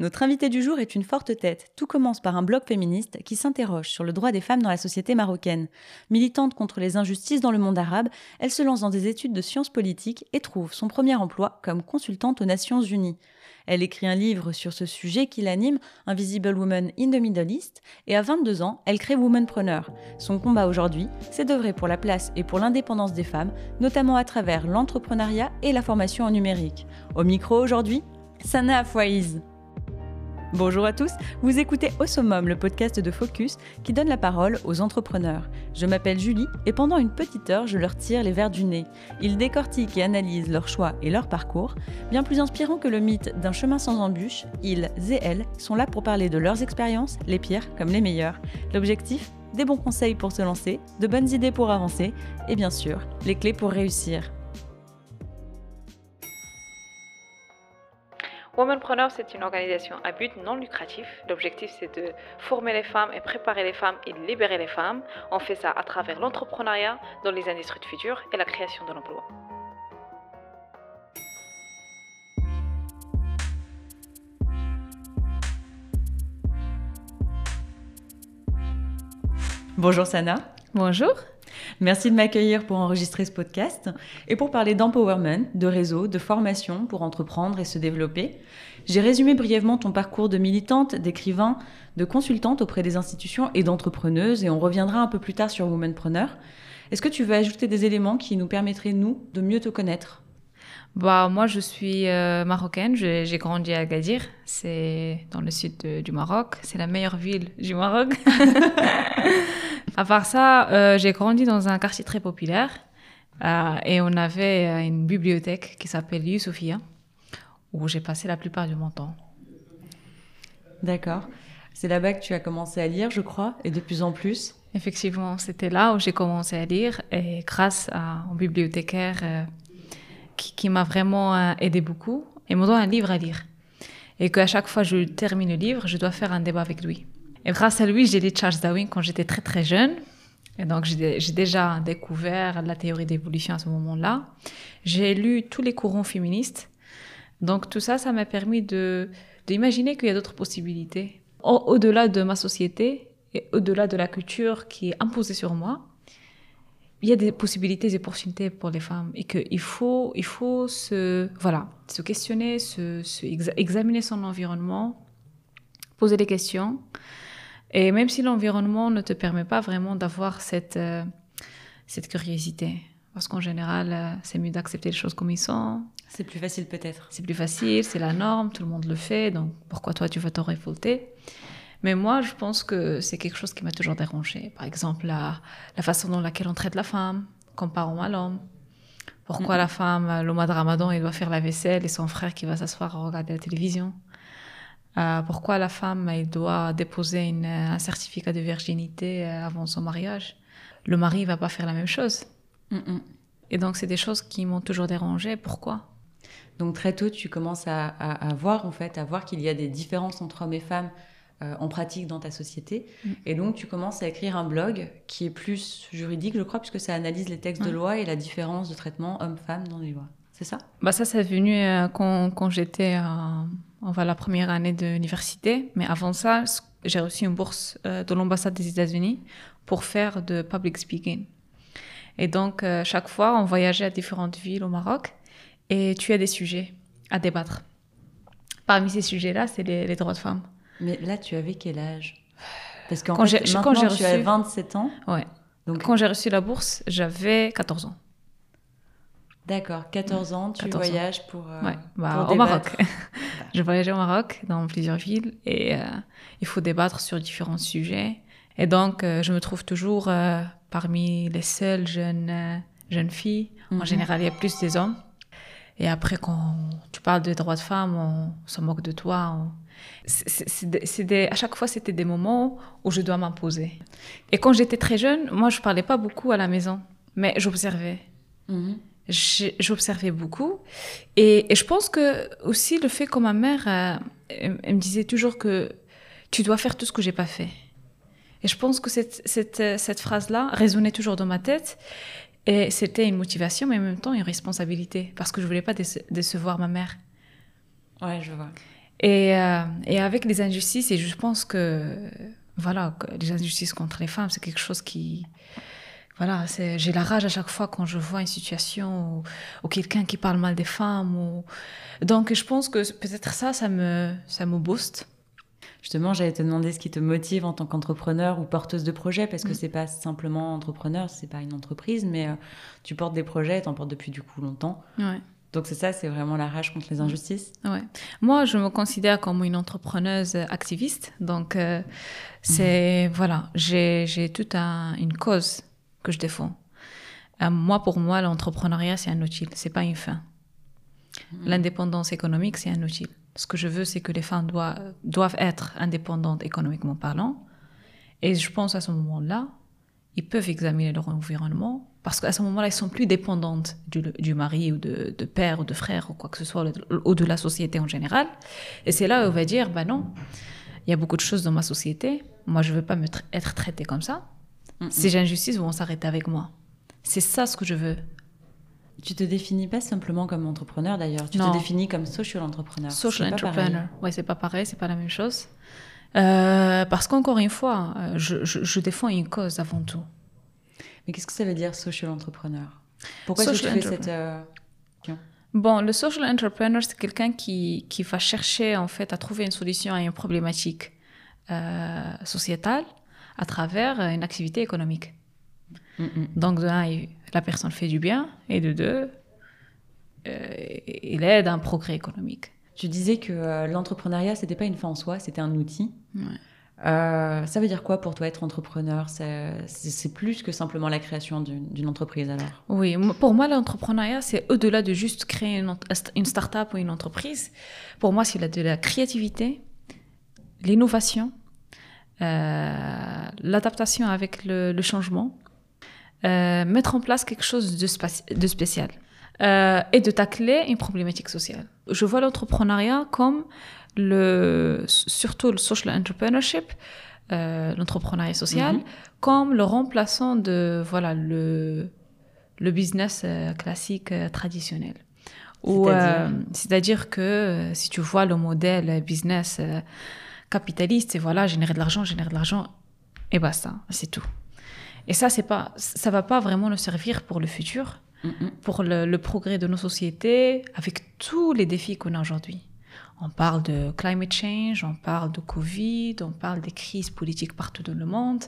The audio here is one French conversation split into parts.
Notre invitée du jour est une forte tête. Tout commence par un blog féministe qui s'interroge sur le droit des femmes dans la société marocaine. Militante contre les injustices dans le monde arabe, elle se lance dans des études de sciences politiques et trouve son premier emploi comme consultante aux Nations Unies. Elle écrit un livre sur ce sujet qui l'anime, Invisible Woman in the Middle East, et à 22 ans, elle crée Womanpreneur. Son combat aujourd'hui, c'est d'œuvrer pour la place et pour l'indépendance des femmes, notamment à travers l'entrepreneuriat et la formation en numérique. Au micro aujourd'hui, Sana Afouaiz. Bonjour à tous, vous écoutez Au Summum, le podcast de Focus qui donne la parole aux entrepreneurs. Je m'appelle Julie et pendant une petite heure, je leur tire les verres du nez. Ils décortiquent et analysent leurs choix et leur parcours. Bien plus inspirant que le mythe d'un chemin sans embûches, ils et elles sont là pour parler de leurs expériences, les pires comme les meilleures. L'objectif Des bons conseils pour se lancer, de bonnes idées pour avancer et bien sûr, les clés pour réussir. Womanpreneur, c'est une organisation à but non lucratif. L'objectif, c'est de former les femmes et préparer les femmes et libérer les femmes. On fait ça à travers l'entrepreneuriat dans les industries de futur et la création de l'emploi. Bonjour Sana. Bonjour. Merci de m'accueillir pour enregistrer ce podcast et pour parler d'empowerment, de réseau, de formation pour entreprendre et se développer. J'ai résumé brièvement ton parcours de militante, d'écrivain, de consultante auprès des institutions et d'entrepreneuse et on reviendra un peu plus tard sur Womanpreneur. Est-ce que tu veux ajouter des éléments qui nous permettraient, nous, de mieux te connaître? Bah, moi, je suis euh, marocaine. J'ai grandi à Agadir. C'est dans le sud du Maroc. C'est la meilleure ville du Maroc. À part ça, euh, j'ai grandi dans un quartier très populaire euh, et on avait une bibliothèque qui s'appelle Youssoufia où j'ai passé la plupart de mon temps. D'accord. C'est là-bas que tu as commencé à lire, je crois, et de plus en plus. Effectivement, c'était là où j'ai commencé à lire et grâce à un bibliothécaire qui, m'a vraiment aidé beaucoup et me donne un livre à lire. Et qu'à chaque fois que je termine le livre, je dois faire un débat avec lui. Et grâce à lui, j'ai lu Charles Darwin quand j'étais très très jeune. Et donc, j'ai déjà découvert la théorie d'évolution à ce moment-là. J'ai lu tous les courants féministes. Donc, tout ça, ça m'a permis de d'imaginer qu'il y a d'autres possibilités. Au-delà de ma société et au-delà de la culture qui est imposée sur moi, il y a des possibilités et opportunités pour les femmes et qu'il faut, il faut se, voilà, se questionner, se, se examiner son environnement, poser des questions et même si l'environnement ne te permet pas vraiment d'avoir cette, euh, cette curiosité, parce qu'en général, euh, c'est mieux d'accepter les choses comme ils sont. C'est plus facile peut-être. C'est plus facile, c'est la norme, tout le monde le fait, donc pourquoi toi tu vas t'en révolter? Mais moi, je pense que c'est quelque chose qui m'a toujours dérangé. Par exemple, la, la, façon dont laquelle on traite la femme, comparant à l'homme. Pourquoi la femme, le mois de Ramadan, il doit faire la vaisselle et son frère qui va s'asseoir à regarder la télévision? Euh, pourquoi la femme elle doit déposer une, un certificat de virginité euh, avant son mariage? Le mari va pas faire la même chose. Et donc c'est des choses qui m'ont toujours dérangé. Pourquoi? Donc très tôt tu commences à, à, voir en fait, à voir qu'il y a des différences entre hommes et femmes euh, en pratique dans ta société. Mm. Et donc tu commences à écrire un blog qui est plus juridique, je crois, puisque ça analyse les textes de loi et la différence de traitement homme-femme dans les lois. C'est ça? Bah ça, c'est venu quand, quand j'étais va la première année de l'université. Mais avant ça, j'ai reçu une bourse euh, de l'ambassade des États-Unis pour faire de public speaking. Et donc, euh, chaque fois, on voyageait à différentes villes au Maroc et tu as des sujets à débattre. Parmi ces sujets-là, c'est les, droits de femmes. Mais là, tu avais quel âge? Parce qu'en quand fait, quand j'ai reçu... tu as 27 ans. Ouais. Donc... Quand j'ai reçu la bourse, j'avais 14 ans. D'accord, 14 ans, tu voyages pour, euh, bah, au Maroc. je voyageais au Maroc dans plusieurs villes et euh, il faut débattre sur différents sujets. Et donc, euh, je me trouve toujours parmi les seules jeunes, jeunes filles. En mhm. général, il y a plus des hommes. Et après, quand tu parles des droits de femmes, on, se moque de toi. C'est à chaque fois, c'était des moments où je dois m'imposer. Et quand j'étais très jeune, moi, je parlais pas beaucoup à la maison, mais j'observais. Mhm j'observais beaucoup. Et, je pense que aussi le fait que ma mère, euh, elle, me disait toujours que tu dois faire tout ce que j'ai pas fait. Et je pense que cette, cette, cette phrase-là résonnait toujours dans ma tête. Et c'était une motivation, mais en même temps une responsabilité. Parce que je voulais pas décevoir ma mère. Ouais, je vois. Et, euh, et, avec les injustices, et je pense que, voilà, que les injustices contre les femmes, c'est quelque chose qui, voilà, j'ai la rage à chaque fois quand je vois une situation ou, quelqu'un qui parle mal des femmes. Ou... Donc, je pense que peut-être ça, ça me, ça me booste. Justement, j'allais te demander ce qui te motive en tant qu'entrepreneur ou porteuse de projet, parce que ce mm. c'est pas simplement entrepreneur, c'est pas une entreprise, mais euh, tu portes des projets, tu en portes depuis du coup longtemps. Ouais. Donc c'est ça, c'est vraiment la rage contre les injustices. Ouais. Moi, je me considère comme une entrepreneuse activiste. Donc euh, c'est mm. voilà, j'ai toute une cause que je défends. Euh, moi, pour moi, l'entrepreneuriat, c'est un outil, c'est pas une fin. Hmm. L'indépendance économique, c'est un outil. Ce que je veux, c'est que les femmes doivent, doivent être indépendantes économiquement parlant. Et je pense à ce moment-là, ils peuvent examiner leur environnement parce qu'à ce moment-là, ils sont plus dépendantes du, du mari ou de, de, père ou de frère ou quoi que ce soit, ou de la société en général. Et c'est là où on va dire, bah non, il y a beaucoup de choses dans ma société. Moi, je veux pas me être traitée comme ça. Ces injustices vont s'arrêter avec moi. C'est ça ce que je veux. Tu te définis pas simplement comme entrepreneur d'ailleurs, tu te définis comme social entrepreneur. Social entrepreneur. Ouais, c'est pas pareil, c'est pas la même chose. Euh, parce qu'encore une fois, euh, je, je, défends une cause avant tout. Mais qu'est-ce que ça veut dire social entrepreneur? Pourquoi tu fais cette euh, Bon, le social entrepreneur, c'est quelqu'un qui, qui va chercher en fait à trouver une solution à une problématique sociétale à travers une activité économique. Mm, mm. Donc, de un, la personne fait du bien, et de deux, euh, il aide à un progrès économique. Tu disais que euh, l'entrepreneuriat, c'était pas une fin en soi, c'était un outil. Euh, ça veut dire quoi pour toi être entrepreneur? C'est plus que simplement la création d'une entreprise alors? Oui, pour moi l'entrepreneuriat c'est au-delà de juste créer une, une start-up ou une entreprise. Pour moi c'est de la créativité, l'innovation, euh, l'adaptation avec le, changement, euh, mettre en place quelque chose de, spécial et de tacler une problématique sociale. Je vois l'entrepreneuriat comme le, surtout le social entrepreneurship, l'entrepreneuriat social, mhm. comme le remplaçant de voilà le, le business classique traditionnel. C'est-à-dire que si tu vois le modèle business capitaliste, et voilà, générer de l'argent, générer de l'argent, et basta, c'est tout. Et ça, c'est pas, ça va pas vraiment nous servir pour le futur, pour le, progrès de nos sociétés, avec tous les défis qu'on a aujourd'hui. On parle de climate change, on parle de Covid, on parle des crises politiques partout dans le monde.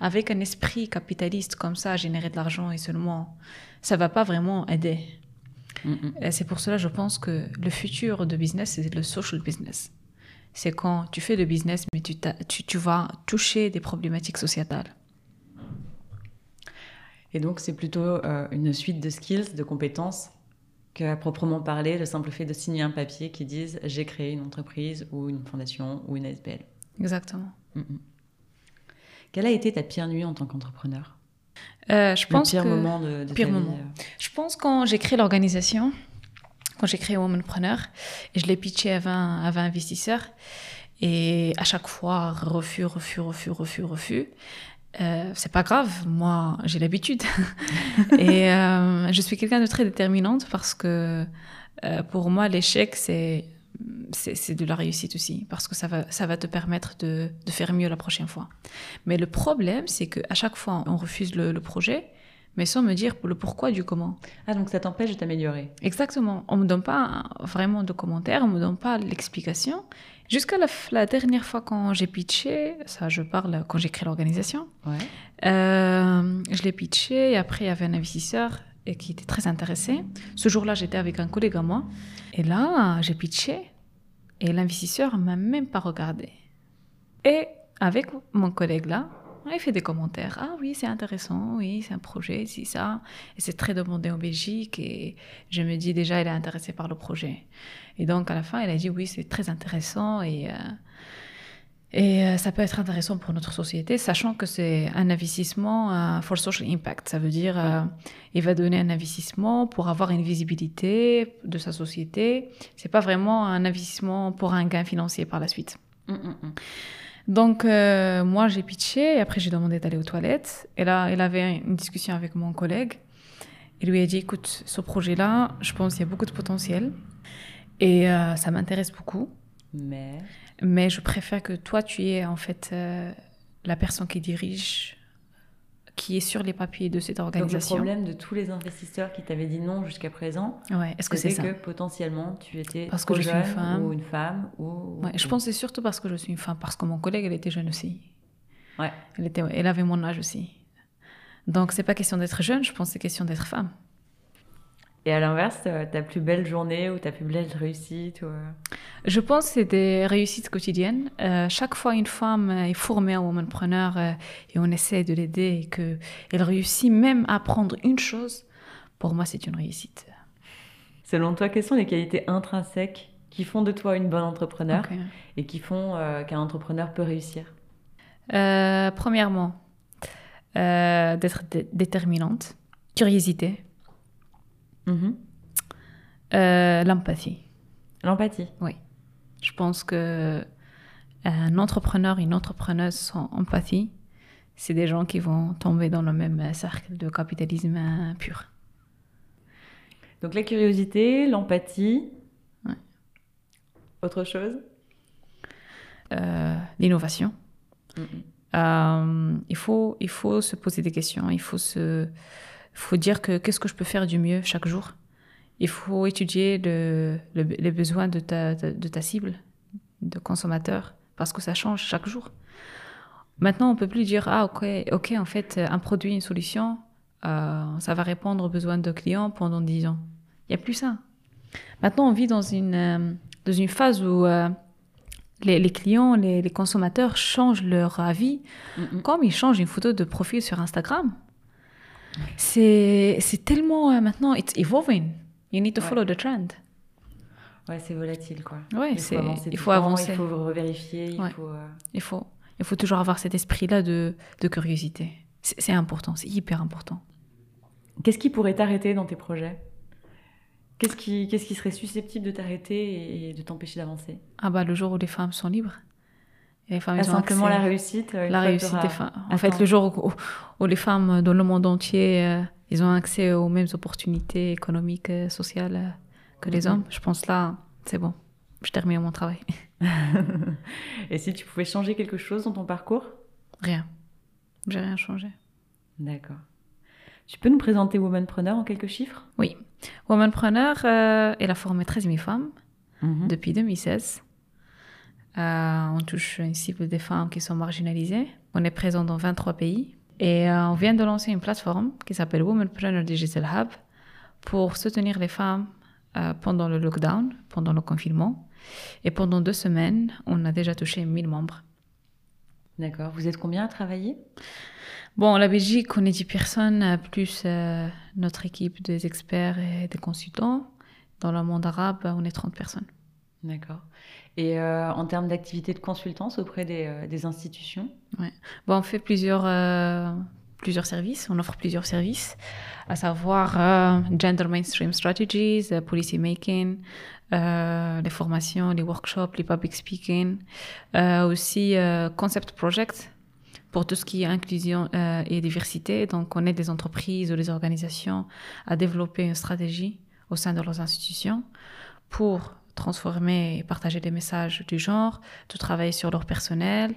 Avec un esprit capitaliste comme ça, générer de l'argent et seulement, ça va pas vraiment aider. C'est pour cela, je pense que le futur de business, c'est le social business c'est quand tu fais de business, mais tu, tu, vas toucher des problématiques sociétales. Et donc, c'est plutôt euh, une suite de skills, de compétences, qu'à proprement parler, le simple fait de signer un papier qui dise j'ai créé une entreprise ou une fondation ou une SBL. Exactement. Quelle a été ta pire nuit en tant qu'entrepreneur? Euh, je pense Le pire que... moment de, de pire ta moment. Euh. Je pense quand j'ai créé l'organisation, quand j'ai créé Womanpreneur et je l'ai pitché à 20, à 20 investisseurs. Et à chaque fois, refus, refus, refus, refus, refus. Euh, c'est pas grave, moi j'ai l'habitude. et euh, je suis quelqu'un de très déterminante parce que euh, pour moi l'échec c'est c'est de la réussite aussi parce que ça va ça va te permettre de, de faire mieux la prochaine fois. Mais le problème c'est que à chaque fois on refuse le, le projet mais sans me dire le pourquoi du comment. Ah, donc ça t'empêche de t'améliorer. Exactement. On me donne pas vraiment de commentaires, on me donne pas l'explication. Jusqu'à la, dernière fois quand j'ai pitché, ça je parle quand j'ai créé l'organisation, ouais. euh, je l'ai pitché et après il y avait un investisseur et qui était très intéressé. Ce jour-là, j'étais avec un collègue à moi et là, j'ai pitché et l'investisseur m'a même pas regardé. Et avec mon collègue là, il fait des commentaires. Ah oui, c'est intéressant, oui, c'est un projet, c'est ça. Et c'est très demandé en Belgique. Et je me dis déjà, il est intéressé par le projet. Et donc, à la fin, il a dit oui, c'est très intéressant et, euh, et euh, ça peut être intéressant pour notre société, sachant que c'est un investissement euh, for social impact. Ça veut dire, il va donner un investissement pour avoir une visibilité de sa société. C'est pas vraiment un investissement pour un gain financier par la suite. Hum, hum, hum. Donc, euh, moi, j'ai pitché et après, j'ai demandé d'aller aux toilettes. Et là, il avait une discussion avec mon collègue. Il lui a dit, écoute, ce projet-là, je pense qu'il y a beaucoup de potentiel et euh, ça m'intéresse beaucoup. Mais? Mais je préfère que toi, tu es en fait euh, la personne qui dirige, qui est sur les papiers de cette organisation. Donc le problème de tous les investisseurs qui t'avaient dit non jusqu'à présent, ouais, est-ce que c'est ça que potentiellement tu étais parce que je suis une femme ou une femme ou. Ouais, je pense c'est surtout parce que je suis une femme, parce que mon collègue elle était jeune aussi. Ouais. Elle était, elle avait mon âge aussi. Donc c'est pas question d'être jeune, je pense c'est question d'être femme. Et à l'inverse, euh, ta plus belle journée ou ta plus belle réussite ou... Euh? Je pense que c'est des réussites quotidiennes. Euh, chaque fois une femme est formée en womanpreneur et on essaie de l'aider et qu'elle réussit même à apprendre une chose, pour moi c'est une réussite. Selon toi, quelles sont les qualités intrinsèques qui font de toi une bonne entrepreneur et qui font qu'un entrepreneur peut réussir? Premièrement, d'être déterminante, curiosité Mhm. Euh, l'empathie. L'empathie Oui. Je pense que euh, un entrepreneur, une entrepreneuse sans empathie, c'est des gens qui vont tomber dans le même cercle de capitalisme pur. Donc la curiosité, l'empathie. Autre chose? Euh, L'innovation. il, faut, il faut se poser des questions, il faut se faut dire que qu'est-ce que je peux faire du mieux chaque jour. Il faut étudier les besoins de ta, de, ta cible, de consommateur, parce que ça change chaque jour. Maintenant, on peut plus dire ah ok ok en fait un produit une solution euh, ça va répondre aux besoins de clients pendant 10 ans. Il y a plus ça. Maintenant, on vit dans une euh, dans une phase où euh, les, clients, les, consommateurs changent leur avis comme ils changent une photo de profil sur Instagram. C'est, c'est tellement euh, maintenant, it's evolving. You need to follow the trend. Ouais, c'est volatile, quoi. Ouais, il c'est, faut, il faut avancer. Il faut revérifier. Il, faut, euh, il, faut, il faut toujours avoir cet esprit-là de, de curiosité. C'est, important, c'est hyper important. Qu'est-ce qui pourrait t'arrêter dans tes projets? Qu'est-ce qui, qu'est-ce qui serait susceptible de t'arrêter et de t'empêcher d'avancer? Ah bah le jour où les femmes sont libres. Les femmes, simplement la réussite. Euh, la réussite des femmes. En fait, le jour où, les femmes dans le monde entier, euh, ils ont accès aux mêmes opportunités économiques, euh, sociales que les mhm. hommes, je pense là, c'est bon. Je termine mon travail. Et si tu pouvais changer quelque chose dans ton parcours? Rien. J'ai rien changé. D'accord. Tu peux nous présenter Womanpreneur en quelques chiffres? Oui. Womanpreneur, euh, elle a formé 13 000 femmes mhm. depuis 2016. Euh, on touche une cible des femmes qui sont marginalisées. On est présent dans 23 pays. Et euh, on vient de lancer une plateforme qui s'appelle Womenpreneur Digital Hub pour soutenir les femmes euh, pendant le lockdown, pendant le confinement. Et pendant deux semaines, on a déjà touché 1000 membres. D'accord. Vous êtes combien à travailler? Bon, la Belgique, on est 10 personnes, plus notre équipe des experts et des consultants. Dans le monde arabe, on est 30 personnes. D'accord. Et euh, en termes d'activité de consultance auprès des, euh, institutions? Bon, On fait plusieurs, euh, plusieurs services, on offre plusieurs services, à savoir Gender Mainstream Strategies, Policy Making, les formations, les workshops, les public speaking, aussi Concept Project pour tout ce qui est inclusion et diversité. Donc, on aide des entreprises ou des organisations à développer une stratégie au sein de leurs institutions pour transformer et partager des messages du genre, de travailler sur leur personnel,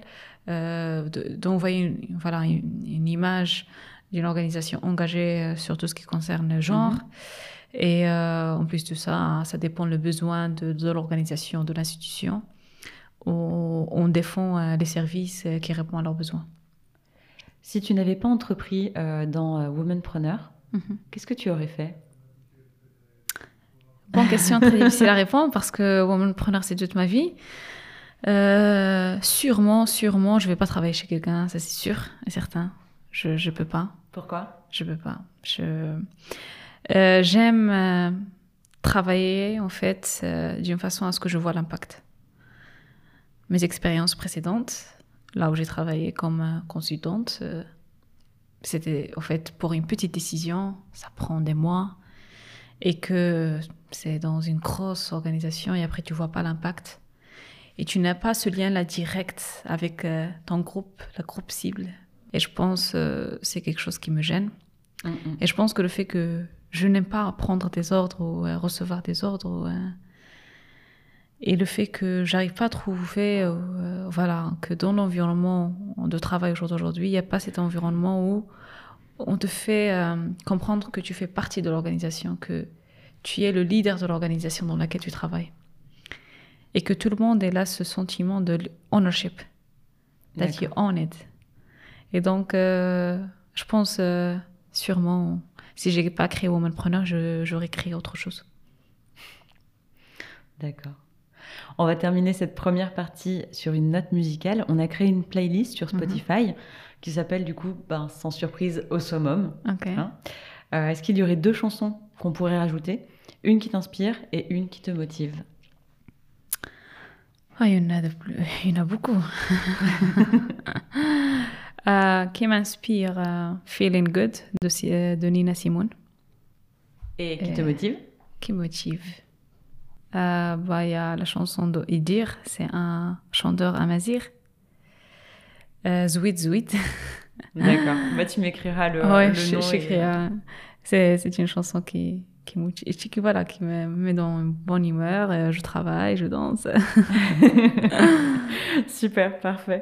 euh, d'envoyer une, voilà, une, image d'une organisation engagée euh, sur tout ce qui concerne le genre. Mhm. Et euh, en plus de ça, ça dépend le besoin de, de l'organisation, de l'institution. On, défend les services qui répondent à leurs besoins. Si tu n'avais pas entrepris dans Womanpreneur, mhm. qu'est-ce que tu aurais fait? Bonne question, très difficile à répondre parce que womanpreneur, c'est toute ma vie. Euh, sûrement, sûrement, je vais pas travailler chez quelqu'un, ça c'est sûr et certain. Je je peux pas. Pourquoi? Je peux pas. Je euh, j'aime euh, travailler en fait d'une façon à ce que je vois l'impact. Mes expériences précédentes, là où j'ai travaillé comme consultante, c'était en fait pour une petite décision, ça prend des mois et que c'est dans une grosse organisation et après tu vois pas l'impact et tu n'as pas ce lien-là direct avec euh, ton groupe, la groupe cible. Et je pense euh, c'est quelque chose qui me gêne. Mm, mm. Et je pense que le fait que je n'aime pas prendre des ordres ou euh, recevoir des ordres, Et le fait que j'arrive pas à trouver, euh, voilà, que dans l'environnement de travail aujourd'hui, il n'y a pas cet environnement où on te fait euh, comprendre que tu fais partie de l'organisation, que tu es le leader de l'organisation dans laquelle tu travailles. Et que tout le monde est là ce sentiment de ownership, that you own it. Et donc, euh, je pense euh, sûrement, si j'ai pas créé Womanpreneur, j'aurais créé autre chose. D'accord. On va terminer cette première partie sur une note musicale. On a créé une playlist sur mhm. Spotify qui s'appelle du coup, ben, sans surprise, Au Summum. Hein. Euh, Est-ce qu'il y aurait deux chansons qu'on pourrait rajouter? Une qui t'inspire et une qui te motive ah, il, y en a il y en a beaucoup. euh, qui m'inspire euh, Feeling Good de, euh, de, Nina Simone. Et qui te motive? Qui motive? Euh, bah, Il y a la chanson de Idir, c'est un chanteur amazir. Zouit Zouit. D'accord. Bah, tu m'écriras le, ouais, le nom. J'écrirai. C'est une chanson qui, qui, qui, voilà, qui me met dans une bonne humeur. Je travaille, je danse. Super, parfait.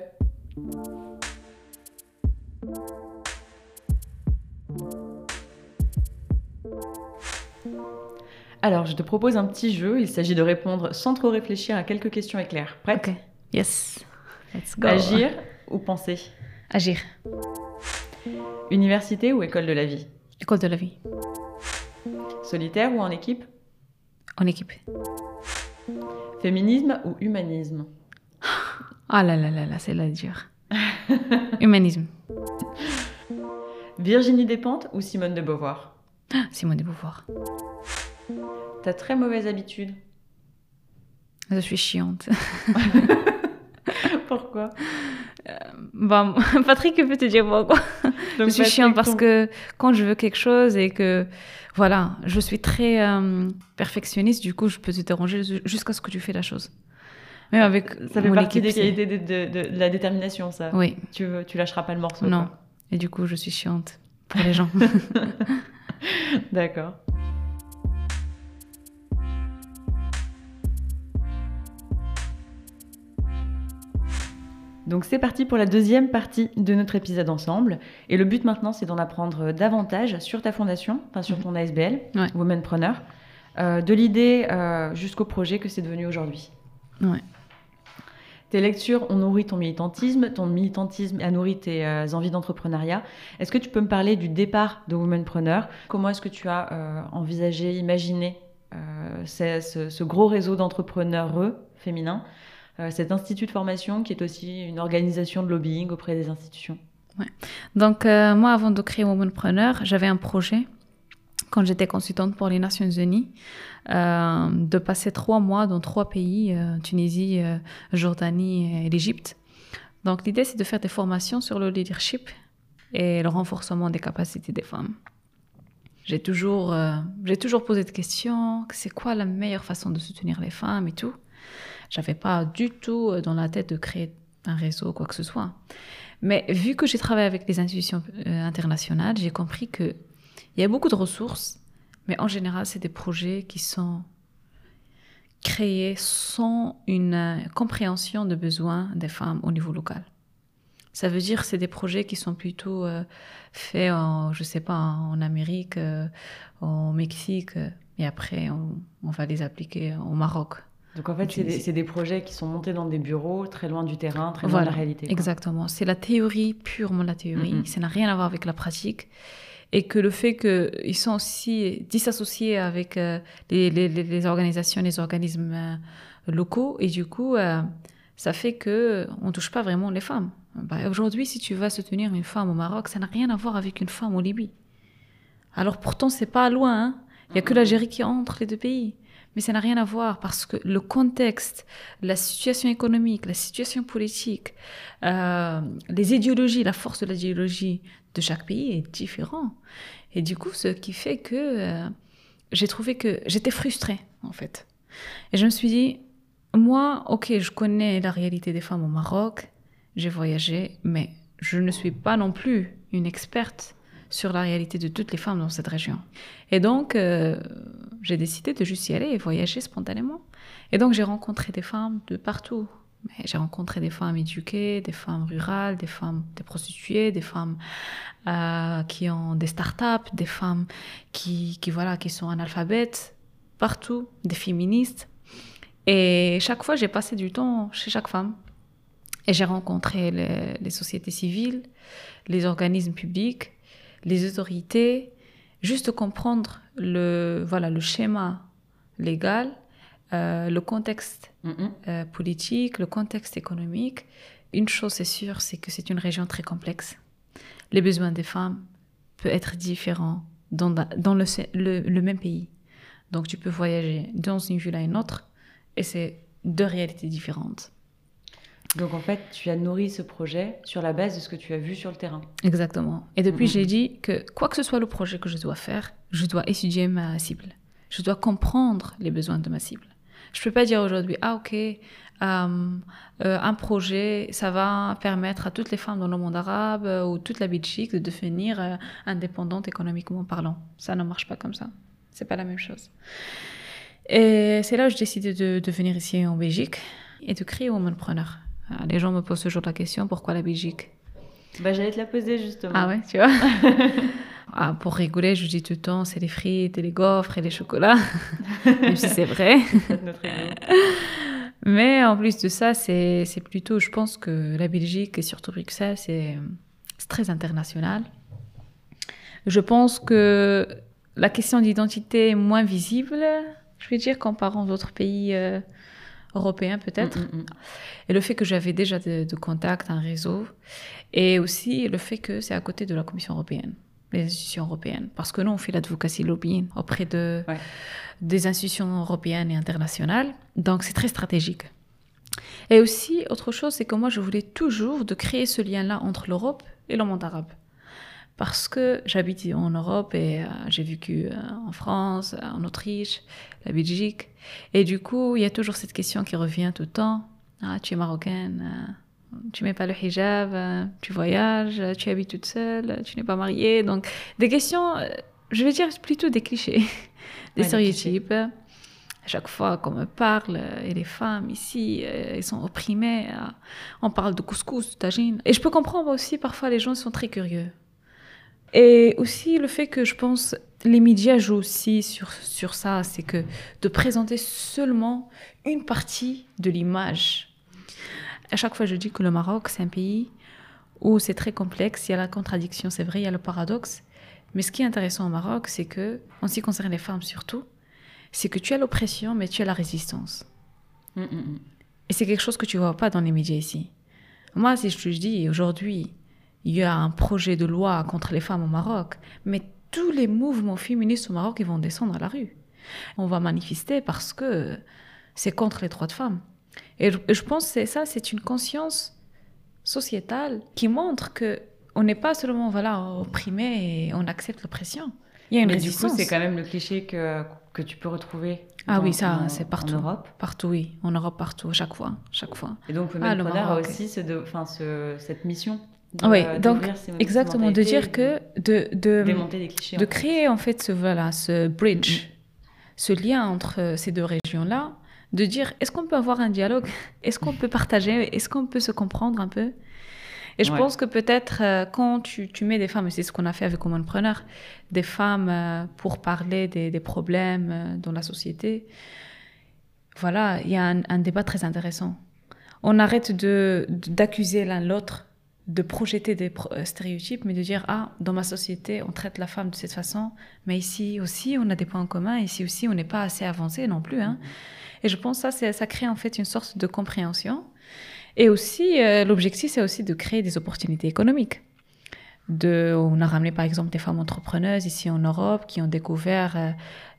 Alors, je te propose un petit jeu. Il s'agit de répondre sans trop réfléchir à quelques questions éclair. Prête Ok. Yes. Let's go. Agir ou penser? Agir. Université ou école de la vie? École de la vie. Solitaire ou en équipe En équipe. Féminisme ou humanisme Ah là là là là, c'est là dur. humanisme. Virginie Despentes ou Simone de Beauvoir Simone de Beauvoir. T'as très mauvaise habitude. Je suis chiante. Pourquoi euh, bah, Patrick peut te dire pourquoi. je suis chiante parce que quand je veux quelque chose et que voilà, je suis très euh, perfectionniste, du coup, je peux te déranger jusqu'à ce que tu fais la chose. Même avec ça fait partie des qualités de, la détermination, ça. Oui. Tu, tu lâcheras pas le morceau. Non. Et du coup, je suis chiante pour les gens. D'accord. Donc c'est parti pour la deuxième partie de notre épisode ensemble. Et le but maintenant, c'est d'en apprendre davantage sur ta fondation, enfin sur ton ASBL, Womanpreneur, euh, de l'idée euh, jusqu'au projet que c'est devenu aujourd'hui. Ouais. Tes lectures ont nourri ton militantisme, ton militantisme a nourri tes euh, envies d'entrepreneuriat. Est-ce que tu peux me parler du départ de Womanpreneur Comment est-ce que tu as envisagé, imaginé ce, ce, gros réseau d'entrepreneurs féminins? Cet institut de formation qui est aussi une organisation de lobbying auprès des institutions. Ouais. Donc euh, moi, avant de créer Womanpreneur, j'avais un projet quand j'étais consultante pour les Nations Unies, euh, de passer trois mois dans trois pays, Tunisie, Jordanie et l'Égypte. Donc l'idée, c'est de faire des formations sur le leadership et le renforcement des capacités des femmes. J'ai toujours, j'ai toujours posé des questions, c'est quoi la meilleure façon de soutenir les femmes et tout. J'avais pas du tout euh, dans la tête de créer un réseau, quoi que ce soit. Mais vu que j'ai travaillé avec les institutions euh, internationales, j'ai compris qu'il y a beaucoup de ressources, mais en général, c'est des projets qui sont créés sans une euh, compréhension de besoins des femmes au niveau local. Ça veut dire que c'est des projets qui sont plutôt faits en, je sais pas, en Amérique, au Mexique, et après on, va les appliquer au Maroc. Donc en fait, c'est des, projets qui sont montés dans des bureaux, très loin du terrain, très loin de la réalité. Exactement. C'est la théorie, purement la théorie. Ça n'a rien à voir avec la pratique. Et que le fait qu'ils sont aussi disassociés avec euh, les, les, les, organisations, les organismes euh, locaux, et du coup, euh, ça fait que on touche pas vraiment les femmes. Bah, Aujourd'hui, si tu vas soutenir une femme au Maroc, ça n'a rien à voir avec une femme au Libye. Alors pourtant, c'est pas loin. Hein. Il y a que l'Algérie qui entre les deux pays. Mais ça n'a rien à voir parce que le contexte, la situation économique, la situation politique, euh, les idéologies, la force de l'idéologie de chaque pays est différent. Et du coup, ce qui fait que euh, j'ai trouvé que j'étais frustrée, en fait. Et je me suis dit, moi, ok, je connais la réalité des femmes au Maroc, j'ai voyagé, mais je ne suis pas non plus une experte sur la réalité de toutes les femmes dans cette région. Et donc, euh, j'ai décidé de juste y aller et voyager spontanément. Et donc, j'ai rencontré des femmes de partout. J'ai rencontré des femmes éduquées, des femmes rurales, des femmes, des prostituées, des femmes euh, qui ont des startups, des femmes qui, voilà, qui sont analphabètes, partout, des féministes. Et chaque fois, j'ai passé du temps chez chaque femme. Et j'ai rencontré les, sociétés civiles, les organismes publics, les autorités, juste comprendre le, voilà, le schéma légal, euh, le contexte euh, politique, le contexte économique. Une chose est sûre, c'est que c'est une région très complexe. Les besoins des femmes peuvent être différents dans, dans le, le, le même pays. Donc tu peux voyager dans une ville à une autre et c'est deux réalités différentes. Donc en fait, tu as nourri ce projet sur la base de ce que tu as vu sur le terrain. Exactement. Et depuis, Mhm. j'ai dit que quoi que ce soit le projet que je dois faire, je dois étudier ma cible. Je dois comprendre les besoins de ma cible. Je peux pas dire aujourd'hui, ah ok, euh, euh, un projet, ça va permettre à toutes les femmes dans le monde arabe euh, ou toute la Belgique de devenir indépendante économiquement parlant. Ça ne marche pas comme ça. C'est pas la même chose. Et c'est là où j'ai décidé de, de venir ici en Belgique et de créer Womanpreneur. Ah, Les gens me posent toujours la question, pourquoi la Belgique? Bah, j'allais te la poser justement. ah ouais, tu vois? Ah, Pour rigoler, je dis tout le temps, c'est les frites et les gaufres et les chocolats, même si c'est vrai. Notre. Mais en plus de ça, c'est plutôt, je pense que la Belgique et surtout Bruxelles, c'est très international. Je pense que la question d'identité est moins visible, je vais dire, comparant d'autres pays euh, européens peut-être. Mm, mm, mm. Et le fait que j'avais déjà de, de contacts, un réseau, et aussi le fait que c'est à côté de la Commission européenne, les institutions européennes. Parce que nous, on fait l'advocacy lobbying auprès de, Ouais. des institutions européennes et internationales. Donc, c'est très stratégique. Et aussi, autre chose, c'est que moi, je voulais toujours de créer ce lien-là entre l'Europe et le monde arabe. Parce que j'habite en Europe et euh, j'ai vécu euh, en France, en Autriche, la Belgique. Et du coup, il y a toujours cette question qui revient tout le temps. Ah, tu es marocaine, euh, tu mets pas le hijab, euh, tu voyages, tu habites toute seule, tu n'es pas mariée. Donc, des questions, euh, je vais dire plutôt des clichés, des Ouais, stéréotypes. À chaque fois qu'on me parle, et les femmes ici, elles sont opprimées. on parle de couscous, de tagine. Et je peux comprendre aussi, parfois, les gens sont très curieux. Et aussi le fait que je pense les médias jouent aussi sur, sur ça, c'est que de présenter seulement une partie de l'image. À chaque fois, je dis que le Maroc, c'est un pays où c'est très complexe, il y a la contradiction, c'est vrai, il y a le paradoxe. Mais ce qui est intéressant au Maroc, c'est que, en ce qui concerne les femmes surtout, c'est que tu as l'oppression, mais tu as la résistance. Mm, mm, mm. Et c'est quelque chose que tu vois pas dans les médias ici. Moi, si je te dis aujourd'hui, il y a un projet de loi contre les femmes au Maroc, mais tous les mouvements féministes au Maroc, ils vont descendre à la rue. On va manifester parce que c'est contre les droits de femmes. Et je, pense que ça, c'est une conscience sociétale qui montre que on n'est pas seulement voilà opprimé et on accepte l'oppression. Il y a une Mais du coup, c'est quand même le cliché que, que tu peux retrouver. Ah oui, ça, c'est partout. En Europe. Partout, oui. En Europe, partout, chaque fois, chaque fois. Et donc, le Ah, a aussi ce de, enfin, ce, cette mission. De- Oui, donc exactement, de dire que de, de, de démonter des clichés. de en fait. créer en fait ce, voilà, ce bridge, ce lien entre euh, ces deux régions-là, de dire est-ce qu'on peut avoir un dialogue? Est-ce qu'on peut partager? Est-ce qu'on peut se comprendre un peu? Et je Ouais. pense que peut-être euh, quand tu, tu mets des femmes, et c'est ce qu'on a fait avec Womanpreneur, des femmes euh, pour parler des, des problèmes euh, dans la société, voilà, il y a un, un débat très intéressant. On arrête de d'accuser l'un l'autre, de projeter des euh, stéréotypes, mais de dire ah dans ma société on traite la femme de cette façon, mais ici aussi on a des points en commun, ici aussi on n'est pas assez avancé non plus. Hein. Et je pense que ça c'est- ça crée en fait une sorte de compréhension. Et aussi euh, l'objectif c'est aussi de créer des opportunités économiques. De, on a ramené par exemple des femmes entrepreneuses ici en Europe qui ont découvert euh,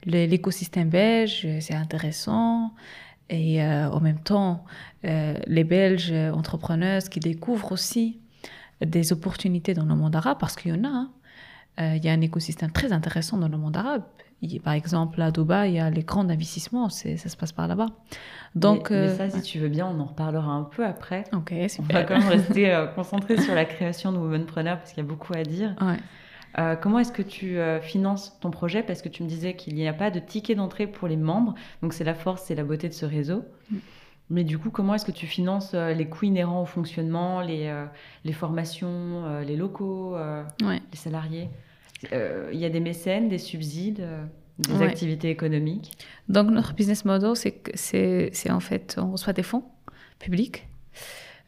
l'écosystème belge, c'est intéressant. Et euh, en même temps, les Belges entrepreneuses qui découvrent aussi des opportunités dans le monde arabe, parce qu'il y en a. hein. Euh, il y a un écosystème très intéressant dans le monde arabe. Il par exemple, à Dubaï, il y a les grands investissements, c'est- ça se passe par là-bas. Donc, mais, mais euh, ça, si tu veux bien, on en reparlera un peu après. ok, On va quand même rester euh, concentré sur la création de Womanpreneur parce qu'il y a beaucoup à dire. Ouais. comment est-ce que tu finances ton projet? Parce que tu me disais qu'il n'y a pas de ticket d'entrée pour les membres. Donc c'est la force et la beauté de ce réseau. Mm. Mais du coup, comment est-ce que tu finances les coûts inhérents au fonctionnement, les, les formations, les locaux, les salariés? Il y a des mécènes, des subsides des activités économiques? Donc, notre business model, c'est en fait, on reçoit des fonds publics,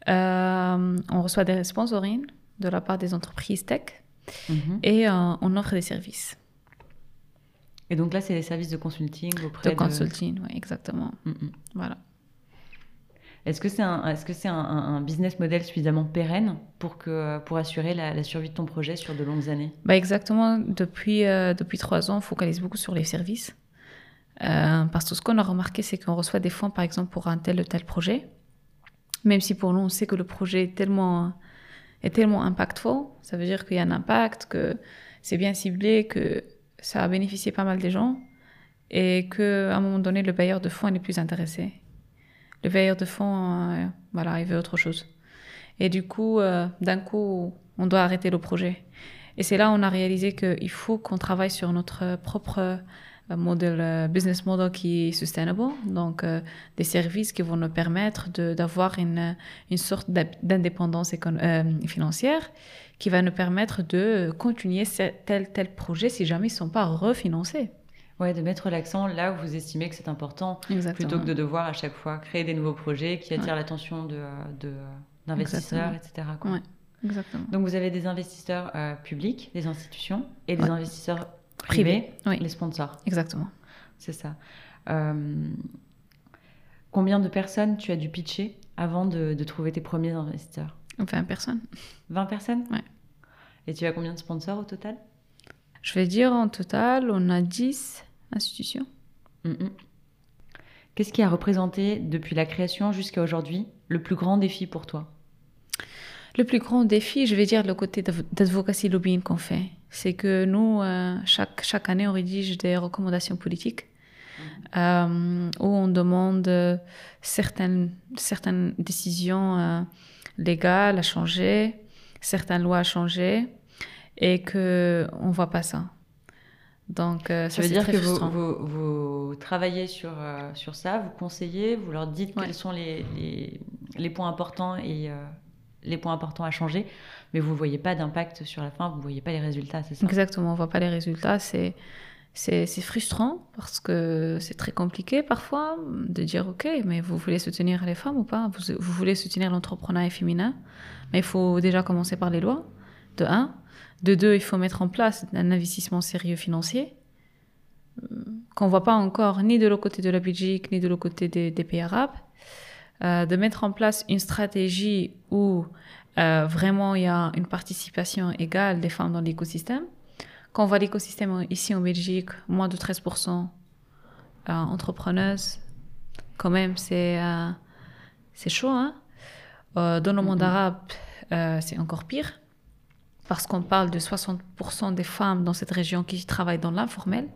euh, on reçoit des sponsorings de la part des entreprises tech mhm. et euh, on offre des services. Et donc là, c'est des services de consulting auprès de... consulting, oui, exactement. Mhm. Voilà. Est-ce que c'est un, est-ce que c'est un, business model suffisamment pérenne pour, que, pour assurer la, survie de ton projet sur de longues années? Bah Exactement. Depuis, euh, depuis trois ans, on focalise beaucoup sur les services. Euh, parce que ce qu'on a remarqué, c'est qu'on reçoit des fonds, par exemple, pour un tel ou tel projet. Même si pour nous, on sait que le projet est tellement, est tellement impactful, ça veut dire qu'il y a un impact, que c'est bien ciblé, que ça a bénéficié pas mal des gens, et qu'à un moment donné, le bailleur de fonds n'est plus intéressé le veilleur de fonds, euh, voilà, il veut autre chose. Et du coup, euh, d'un coup, on doit arrêter le projet. Et c'est là où on a réalisé qu'il faut qu'on travaille sur notre propre euh, modèle, business model qui est sustainable, donc des services qui vont nous permettre d'avoir une, une sorte d'indépendance financière qui va nous permettre de continuer tel tel projet si jamais ils ne sont pas refinancés. Ouais, de mettre l'accent là où vous estimez que c'est important, plutôt que de devoir à chaque fois créer des nouveaux projets qui attirent l'attention d'investisseurs, de, etc. Quoi. exactement. Donc vous avez des investisseurs euh, publics, des institutions, et des investisseurs privés, les sponsors. Exactement. C'est ça. Euh, combien de personnes tu as dû pitcher avant de, de trouver tes premiers investisseurs? 20 personnes. 20 personnes? Ouais. Et tu as combien de sponsors au total? Je vais dire en total, on a 10 institution. Qu'est-ce qui a représenté depuis la création jusqu'à aujourd'hui le plus grand défi pour toi? Le plus grand défi, je vais dire le côté d'advocacy lobbying qu'on fait. C'est que nous, euh, chaque, chaque année, on rédige des recommandations politiques euh, où on demande certaines, certaines décisions euh, légales à changer, certaines lois à changer et qu'on ne voit pas ça. Donc, euh, ça, veut dire que vous, vous, travaillez sur, euh, sur ça, vous conseillez, vous leur dites quels sont les, les, les, points importants et euh, les points importants à changer, mais vous ne voyez pas d'impact sur la fin, vous ne voyez pas les résultats, c'est ça? Exactement, on ne voit pas les résultats. C'est, c'est, frustrant parce que c'est très compliqué parfois de dire Ok, mais vous voulez soutenir les femmes ou pas? Vous, vous voulez soutenir l'entrepreneuriat féminin, mais il faut déjà commencer par les lois, de un. De deux, il faut mettre en place un investissement sérieux financier euh, qu'on ne voit pas encore ni de l'autre côté de la Belgique, ni de l'autre côté des, pays arabes. Euh, de mettre en place une stratégie où euh, vraiment il y a une participation égale des femmes dans l'écosystème. Quand on voit l'écosystème ici en Belgique, moins de 13% entrepreneuses, quand même, c'est c'est chaud. Hein dans le monde mm-hmm. arabe, c'est encore pire parce qu'on parle de 60% des femmes dans cette région qui travaillent dans l'informel.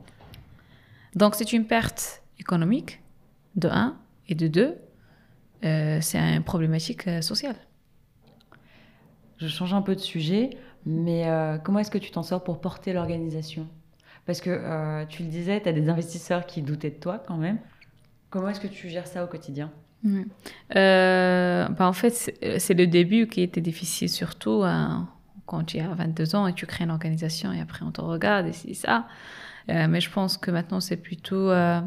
Donc c'est une perte économique, de un, et de deux, euh, c'est une problématique euh, sociale. Je change un peu de sujet, mais euh, comment est-ce que tu t'en sors pour porter l'organisation? Parce que tu le disais, tu as des investisseurs qui doutaient de toi quand même. Comment est-ce que tu gères ça au quotidien? Bah en fait, c'est le début qui était difficile, surtout quand tu as 22 ans et tu crées une organisation et après on te regarde et c'est ça. Euh, mais je pense que maintenant c'est plutôt euh,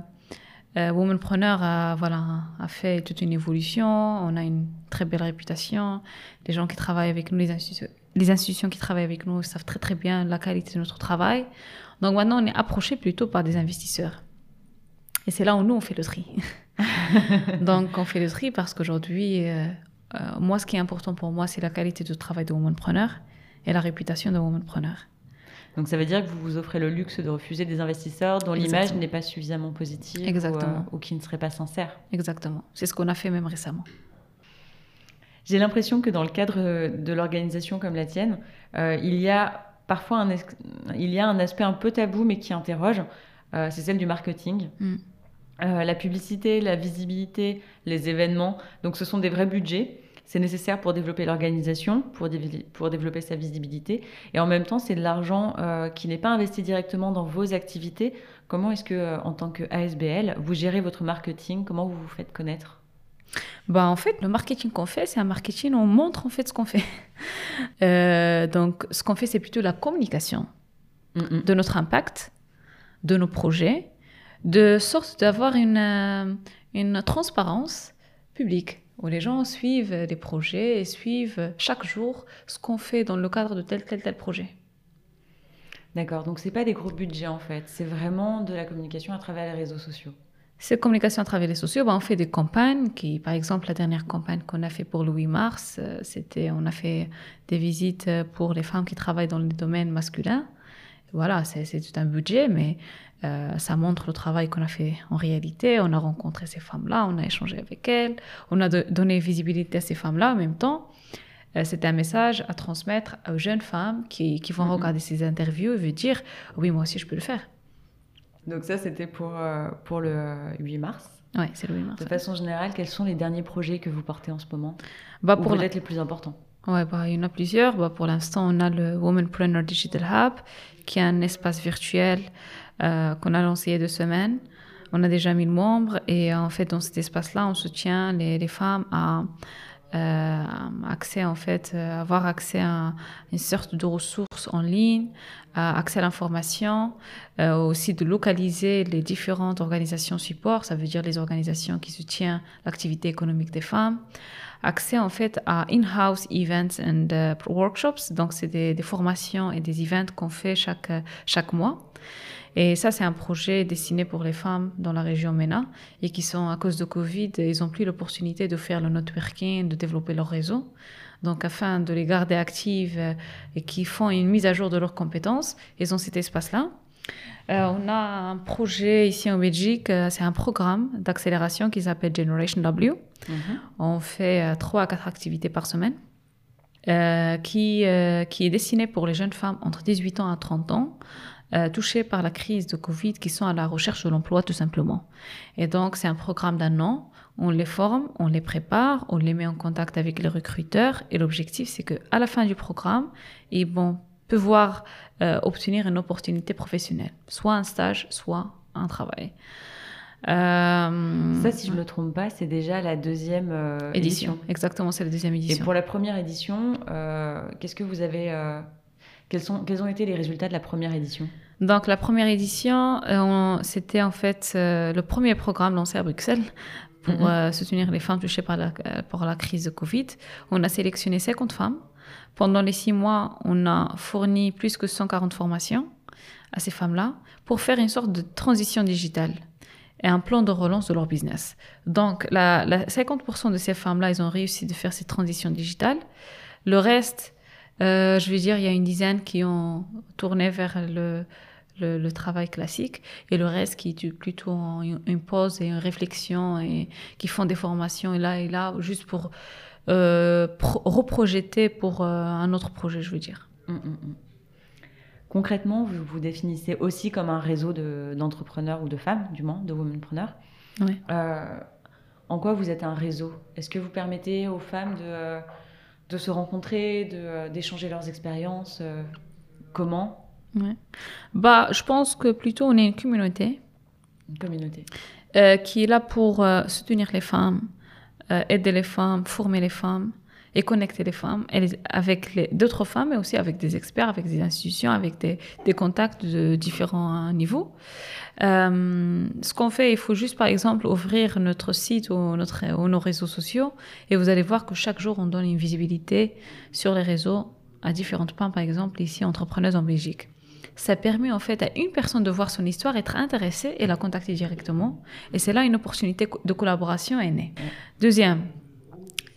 euh, Womanpreneur a, voilà, a fait toute une évolution. On a une très belle réputation. Les gens qui travaillent avec nous, les institutions, les institutions qui travaillent avec nous savent très très bien la qualité de notre travail. Donc maintenant on est approché plutôt par des investisseurs. Et c'est là où nous on fait le tri. Donc on fait le tri parce qu'aujourd'hui, euh, moi ce qui est important pour moi c'est la qualité de travail de Womanpreneur et la réputation de womanpreneur. Donc ça veut dire que vous vous offrez le luxe de refuser des investisseurs dont l'image n'est pas suffisamment positive Exactement. Ou, euh, qui ne seraient pas sincères. Exactement. C'est ce qu'on a fait même récemment. J'ai l'impression que dans le cadre de l'organisation comme la tienne, euh, il y a parfois un, il y a un aspect un peu tabou mais qui interroge, euh, c'est celle du marketing. Mm. la publicité, la visibilité, les événements, donc ce sont des vrais budgets c'est nécessaire pour développer l'organisation, pour, pour, développer sa visibilité. Et en même temps, c'est de l'argent euh, qui n'est pas investi directement dans vos activités. Comment est-ce que, euh, en tant que ASBL, vous gérez votre marketing? Comment vous vous faites connaître? Bah, en fait, le marketing qu'on fait, c'est un marketing, on montre en fait ce qu'on fait. Euh, donc, ce qu'on fait, c'est plutôt la communication de notre impact, de nos projets, de sorte d'avoir une, une transparence publique où les gens suivent les projets et suivent chaque jour ce qu'on fait dans le cadre de tel, tel, tel projet. D'accord, donc c'est pas des gros budgets en fait, c'est vraiment de la communication à travers les réseaux sociaux. C'est communication à travers les sociaux. Ben, on fait des campagnes. Qui, par exemple, la dernière campagne qu'on a fait pour le 8 mars, euh, c'était, on a fait des visites pour les femmes qui travaillent dans le domaine masculin. Voilà, c'est tout un budget, mais euh, ça montre le travail qu'on a fait en réalité. On a rencontré ces femmes-là, on a échangé avec elles, on a donné visibilité à ces femmes-là en même temps. Euh, c'était un message à transmettre aux jeunes femmes qui, qui vont mm-hmm. regarder ces interviews et veulent dire oui, moi aussi, je peux le faire. Donc, ça, c'était pour, euh, pour le 8 mars. Oui, c'est le 8 mars. De façon générale, quels sont les derniers projets que vous portez en ce moment? Bah, Ou pour peut-être les plus importants? Ouais, bah, il y en a plusieurs. Bah, pour l'instant, on a le Womanpreneur Digital Hub, qui est un espace virtuel euh, qu'on a lancé il y a deux semaines. On a déjà 1000 membres et en fait, dans cet espace-là, on soutient les, femmes à euh, accès en fait, euh, avoir accès à une sorte de ressources en ligne, accès à l'information, euh, aussi de localiser les différentes organisations support, ça veut dire les organisations qui soutiennent l'activité économique des femmes, accès en fait à in-house events and workshops, donc c'est des, formations et des events qu'on fait chaque, chaque mois. Et ça, c'est un projet destiné pour les femmes dans la région MENA et qui sont, à cause de Covid, ils n'ont plus l'opportunité de faire le networking, de développer leur réseau. Donc, afin de les garder actives euh, et qui font une mise à jour de leurs compétences, ils ont cet espace-là. Euh, on a un projet ici en Belgique, euh, c'est un programme d'accélération qui s'appelle Generation W. Mhm. On fait trois à quatre activités par semaine. qui, qui est destiné pour les jeunes femmes entre 18 ans à 30 ans euh, touchés par la crise de Covid qui sont à la recherche de l'emploi tout simplement. Et donc c'est un programme d'un an. On les forme, on les prépare, on les met en contact avec les recruteurs et l'objectif c'est que à la fin du programme, ils vont pouvoir euh, obtenir une opportunité professionnelle, soit un stage, soit un travail. Euh, ça, si je ne me trompe pas, c'est déjà la deuxième édition. Exactement, c'est la deuxième édition. Et pour la première édition, qu'est-ce que vous avez quels, sont, quels ont été les résultats de la première édition? Donc la première édition, euh, c'était en fait euh, le premier programme lancé à Bruxelles pour mhm. euh, soutenir les femmes touchées par la, par la crise de Covid. On a sélectionné 50 femmes. Pendant les six mois, on a fourni plus que 140 formations à ces femmes-là pour faire une sorte de transition digitale et un plan de relance de leur business. Donc la, la 50% de ces femmes-là, ils ont réussi de faire cette transition digitale. Le reste, euh, je veux dire, il y a une dizaine qui ont tourné vers le, le, travail classique et le reste qui est plutôt en une pause et une réflexion et qui font des formations et là et là juste pour reprojeter pour euh, un autre projet, je veux dire. Hum, hum, hum. Concrètement, vous vous définissez aussi comme un réseau d'entrepreneurs ou de femmes, du moins, de womenpreneurs. Oui. en quoi vous êtes un réseau? Est-ce que vous permettez aux femmes de de se rencontrer, euh, d'échanger leurs expériences euh, Comment? Bah, je pense que plutôt on est une communauté. Une communauté. Euh, qui est là pour soutenir les femmes, aider les femmes, former les femmes et connecter les femmes avec d'autres femmes, mais aussi avec des experts, avec des institutions, avec des, contacts de différents niveaux. Euh, ce qu'on fait, il faut juste, par exemple, ouvrir notre site ou, notre, ou nos réseaux sociaux et vous allez voir que chaque jour, on donne une visibilité sur les réseaux à différentes femmes, par exemple, ici, entrepreneuses en Belgique. Ça permet en fait à une personne de voir son histoire, être intéressée et la contacter directement. Et c'est là une opportunité de collaboration est née. Deuxième,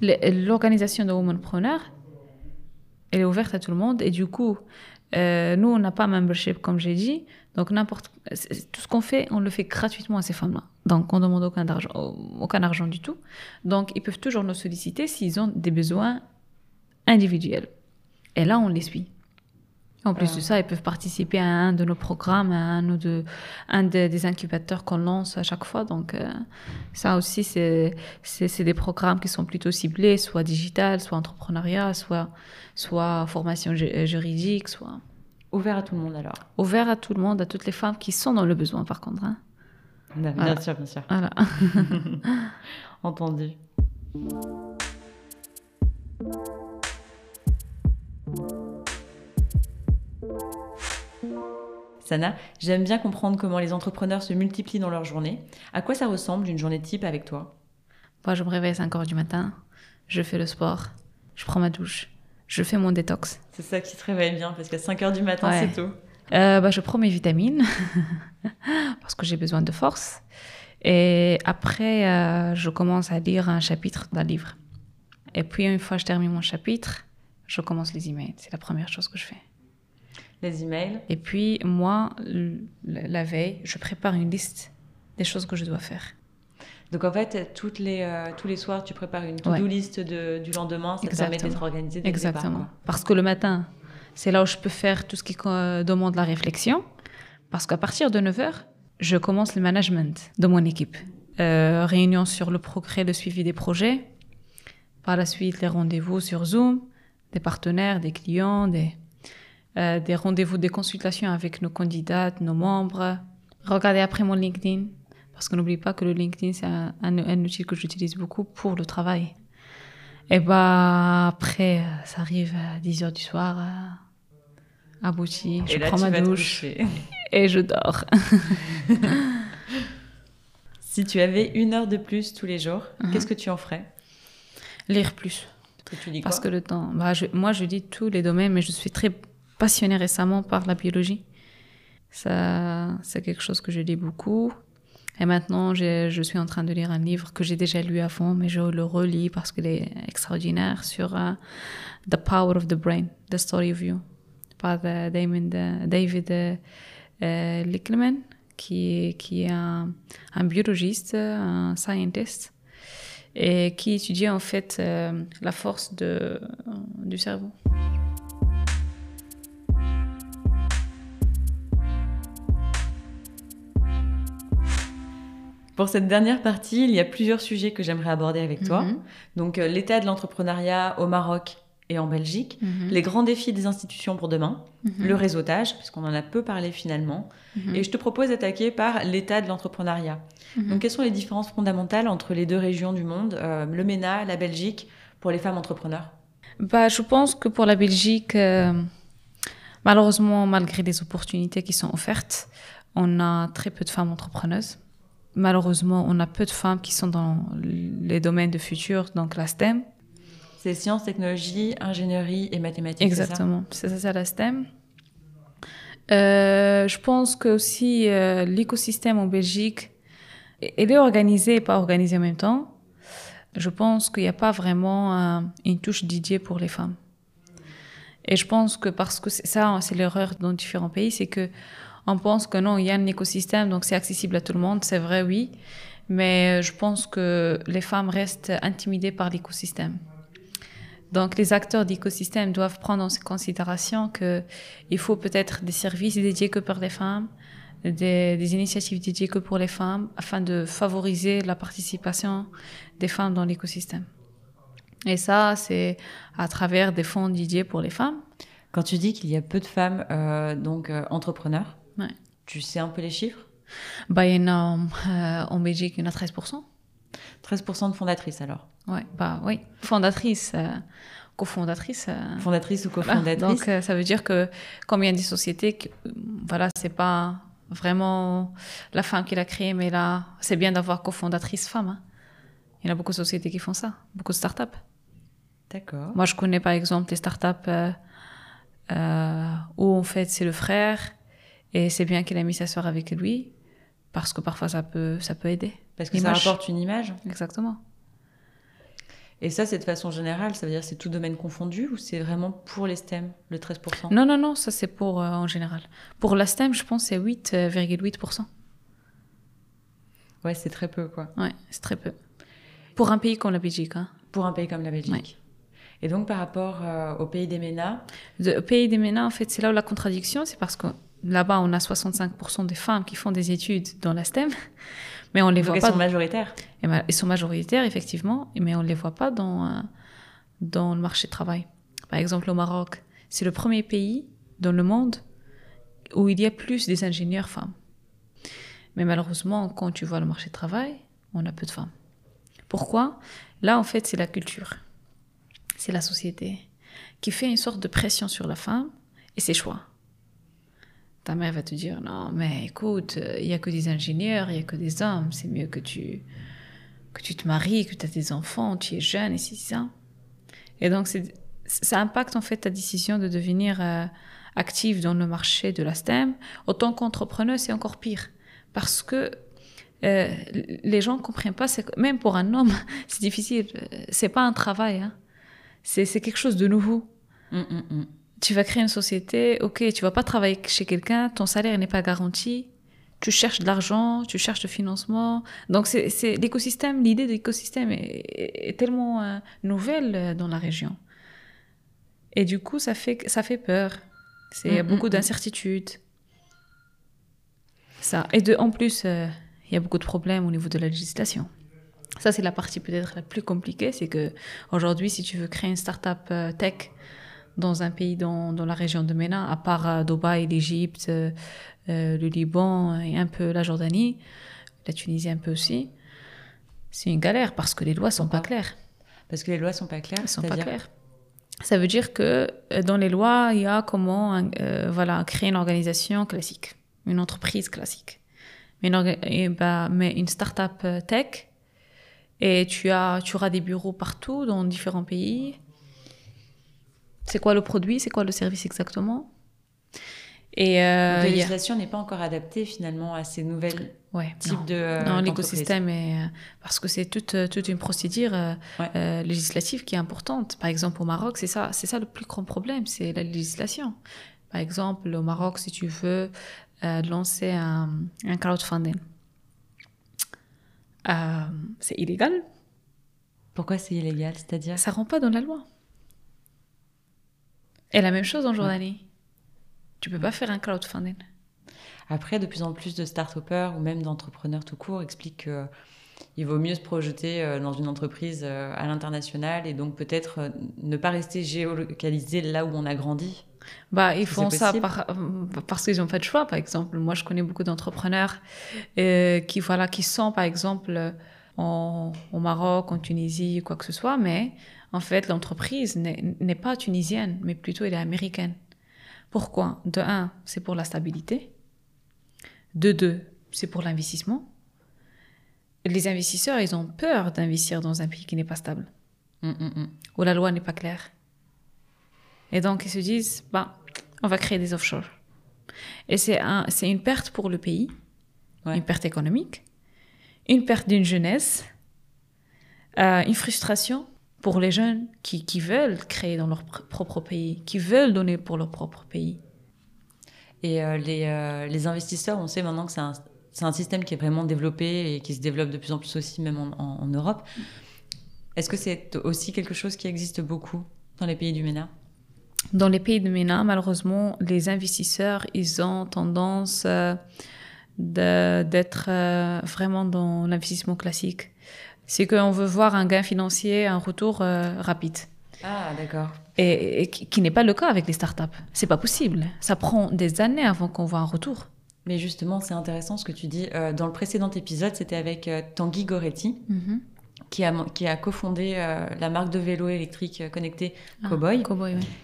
l'organisation de Womanpreneur, elle est ouverte à tout le monde et du coup, euh, nous, on n'a pas membership, comme j'ai dit. Donc, n'importe tout ce qu'on fait, on le fait gratuitement à ces femmes-là. Donc, on ne demande aucun argent, aucun argent du tout. Donc, ils peuvent toujours nous solliciter s'ils ont des besoins individuels. Et là, on les suit. En plus Euh. de ça, ils peuvent participer à un de nos programmes, à un, ou de, un des, des incubateurs qu'on lance à chaque fois. Donc, euh, ça aussi, c'est des programmes qui sont plutôt ciblés, soit digital, soit entrepreneuriat, soit, soit formation euh, juridique, soit Ouvert à tout le monde alors. ouvert à tout le monde, à toutes les femmes qui sont dans le besoin, par contre. hein. Bien, Voilà. sûr, bien sûr. Voilà. Entendu. Sana, j'aime bien comprendre comment les entrepreneurs se multiplient dans leur journée. À quoi ça ressemble une journée type avec toi? Moi, je me réveille à 5 heures du matin, je fais le sport, je prends ma douche, je fais mon détox. C'est ça qui te réveille bien parce qu'à 5h du matin, Ouais. c'est tôt. Euh, bah, je prends mes vitamines parce que j'ai besoin de force. Et après, euh, je commence à lire un chapitre d'un livre. Et puis, une fois que je termine mon chapitre, je commence les emails. C'est la première chose que je fais. Les emails. Et puis, moi, la veille, je prépare une liste des choses que je dois faire. Donc en fait, toutes les, euh, tous les soirs, tu prépares une to-do Ouais. list de- du lendemain. Ça te permet Exactement. d'être organisé dès le départ, Exactement. Parce que le matin, c'est là où je peux faire tout ce qui euh, demande la réflexion. Parce qu'à partir de 9h, je commence le management de mon équipe. Euh, réunion sur le progrès, le suivi des projets. Par la suite, les rendez-vous sur Zoom, des partenaires, des clients, des, euh, des rendez-vous, des consultations avec nos candidats, nos membres. Regardez après mon LinkedIn. Parce que n'oublie pas que le LinkedIn, c'est un, un- un outil que j'utilise beaucoup pour le travail. Et bah après, euh, ça arrive à 10 heures du soir, euh, abouti, je là, prends ma douche et je dors. si tu avais une heure de plus tous les jours, Mhm. qu'est-ce que tu en ferais? Lire plus. Parce que tu dis Parce quoi? que le temps, bah, je- moi je lis tous les domaines, mais je suis très passionnée récemment par la biologie. Ça, c'est quelque chose que je lis beaucoup. Et maintenant, je suis en train de lire un livre que j'ai déjà lu avant, mais je le relis parce qu'il est extraordinaire sur euh, The Power of the Brain, The Story of You, par euh, euh, David Lickleman, qui, est- qui est un, biologiste, un scientist, et qui étudie en fait la force de, du cerveau. Pour cette dernière partie, il y a plusieurs sujets que j'aimerais aborder avec toi. Mhm. Donc euh, l'état de l'entrepreneuriat au Maroc et en Belgique, Mhm. les grands défis des institutions pour demain, Mhm. le réseautage, puisqu'on en a peu parlé finalement, et je te propose d'attaquer par l'état de l'entrepreneuriat. Donc quelles sont les différences fondamentales entre les deux régions du monde, euh, le MENA, la Belgique, pour les femmes entrepreneurs? Bah, je pense que pour la Belgique, euh, malheureusement, malgré les opportunités qui sont offertes, on a très peu de femmes entrepreneuses. Malheureusement, on a peu de femmes qui sont dans les domaines de futur, donc la STEM. C'est sciences, technologies, ingénierie et mathématiques. Exactement, c'est ça, c'est la STEM. Euh, je pense que aussi euh, l'écosystème en Belgique, il est organisé et pas organisé en même temps. Je pense qu'il n'y a pas vraiment euh, une touche dédiée pour les femmes. Et je pense que parce que ça, c'est l'erreur dans différents pays, c'est que on pense que non, il y a un écosystème, donc c'est accessible à tout le monde. C'est vrai, oui, mais je pense que les femmes restent intimidées par l'écosystème. Donc, les acteurs d'écosystème doivent prendre en considération qu'il faut peut-être des services dédiés que pour les femmes, des, initiatives dédiées que pour les femmes, afin de favoriser la participation des femmes dans l'écosystème. Et ça, c'est à travers des fonds dédiés pour les femmes. Quand tu dis qu'il y a peu de femmes euh, donc euh, entrepreneurs. Tu sais un peu les chiffres? Bah, il y en a euh, en Belgique, il y en a 13%. 13% de fondatrices alors? Ouais, bah oui, fondatrice, euh, cofondatrice. Euh, Fondatrice ou cofondatrice. Voilà. Donc euh, ça veut dire que comme il y a des sociétés, que, voilà, c'est pas vraiment la femme qui l'a créée, mais là, c'est bien d'avoir cofondatrice femme. Hein. Il y en a beaucoup de sociétés qui font ça, beaucoup de startups. D'accord. Moi, je connais par exemple des startups où en fait c'est le frère et c'est bien qu'il a mis sa soeur avec lui parce que parfois ça peut, ça peut aider. Parce que ça rapporte une image. Exactement. Et ça, c'est de façon générale, ça veut dire c'est tout domaine confondu ou c'est vraiment pour les STEM, le 13% Non, non, non, ça c'est pour euh, en général. Pour la STEM, je pense c'est 8,8%. Ouais, c'est très peu quoi. Ouais, c'est très peu. Pour un pays comme la Belgique. Hein. Pour un pays comme la Belgique. Ouais. Et donc, par rapport euh, au pays des MENA Au pays des MENA, en fait, c'est là où la contradiction, c'est parce que là-bas, on a 65% des femmes qui font des études dans la STEM, mais on les voit elles pas. Elles sont majoritaires. Et ben, elles sont majoritaires, effectivement, mais on ne les voit pas dans, euh, dans le marché de travail. Par exemple, au Maroc, c'est le premier pays dans le monde où il y a plus des ingénieurs femmes. Mais malheureusement, quand tu vois le marché de travail, on a peu de femmes. Pourquoi? Là, en fait, c'est la culture. C'est la société qui fait une sorte de pression sur la femme et ses choix. Ta mère va te dire non, mais écoute, il n'y a que des ingénieurs, il n'y a que des hommes, c'est mieux que tu, que tu te maries, que tu as des enfants, tu es jeune et c'est ça. Et donc, ça impacte en fait ta décision de devenir euh, active dans le marché de la STEM. Autant qu'entrepreneur, c'est encore pire. Parce que euh, les gens ne comprennent pas, même pour un homme, c'est difficile. C'est pas un travail, hein. c'est quelque chose de nouveau. Mm, mm. Tu vas créer une société, ok, tu vas pas travailler chez quelqu'un, ton salaire n'est pas garanti, tu cherches de l'argent, tu cherches le financement. Donc c'est l'écosystème, l'idée de l'écosystème est, tellement euh, nouvelle euh, dans la région. Et du coup, ça fait, ça fait peur. C'est beaucoup d'incertitudes. Ça. Et de, en plus, il y a beaucoup de problèmes au niveau de la législation. Ça, c'est la partie peut-être la plus compliquée, c'est que aujourd'hui, si tu veux créer une start-up euh, tech dans un pays dans, dans la région de MENA, à part euh, Dubaï, l'Égypte, euh, le Liban et un peu la Jordanie, la Tunisie un peu aussi, c'est une galère parce que les lois sont pas claires. Parce que les lois sont pas claires. Elles sont pas claires. Ça veut dire que dans les lois, il y a comment voilà créer une organisation classique, une entreprise classique mais une, bah, mais une start-up euh, tech. Et tu, as, tu auras des bureaux partout dans différents pays. C'est quoi le produit? C'est quoi le service exactement? Et euh, la législation n'est pas encore adaptée finalement à ces nouvelles ouais, types de. Euh, non, l'écosystème est. Parce que c'est toute, toute une procédure législative qui est importante. Par exemple, au Maroc, c'est ça, c'est ça le plus grand problème, c'est la législation. Par exemple, au Maroc, si tu veux euh, lancer un, crowdfunding. Euh, c'est illégal. Pourquoi c'est illégal C'est-à-dire? Ça rentre pas dans la loi. Et la même chose en Jordanie. Tu peux pas faire un crowdfunding. Après, de plus en plus de start ou même d'entrepreneurs tout court expliquent qu'il vaut mieux se projeter euh, dans une entreprise à l'international et donc peut-être ne pas rester géolocalisé là où on a grandi bah, ils font ça parce qu'ils n'ont pas de choix, par exemple. Moi, je connais beaucoup d'entrepreneurs euh, qui, voilà, qui sont, par exemple, en, au Maroc, en Tunisie, quoi que ce soit, mais en fait, l'entreprise n'est pas tunisienne, mais plutôt elle est américaine. Pourquoi? De un, c'est pour la stabilité. De deux, c'est pour l'investissement. Les investisseurs, ils ont peur d'investir dans un pays qui n'est pas stable, mm, mm, mm. où la loi n'est pas claire. Et donc, ils se disent, bah, on va créer des offshore. Et c'est un, une perte pour le pays, une perte économique, une perte d'une jeunesse, euh, une frustration pour les jeunes qui, veulent créer dans leur propre pays, qui veulent donner pour leur propre pays. Et euh, les, euh, les, investisseurs, on sait maintenant que c'est un, système qui est vraiment développé et qui se développe de plus en plus aussi, même en, Europe. Est-ce que c'est aussi quelque chose qui existe beaucoup dans les pays du MENA? Dans les pays de MENA, malheureusement, les investisseurs, ils ont tendance euh, d'être vraiment dans l'investissement classique. C'est qu'on veut voir un gain financier, un retour euh, rapide. Ah, d'accord. Et, qui, n'est pas le cas avec les startups. C'est pas possible. Ça prend des années avant qu'on voit un retour. Mais justement, c'est intéressant ce que tu dis. dans le précédent épisode, c'était avec Tanguy Goretti. Mm-hmm qui a, qui a cofondé euh, la marque de vélo électrique euh, connecté ah, Cowboy.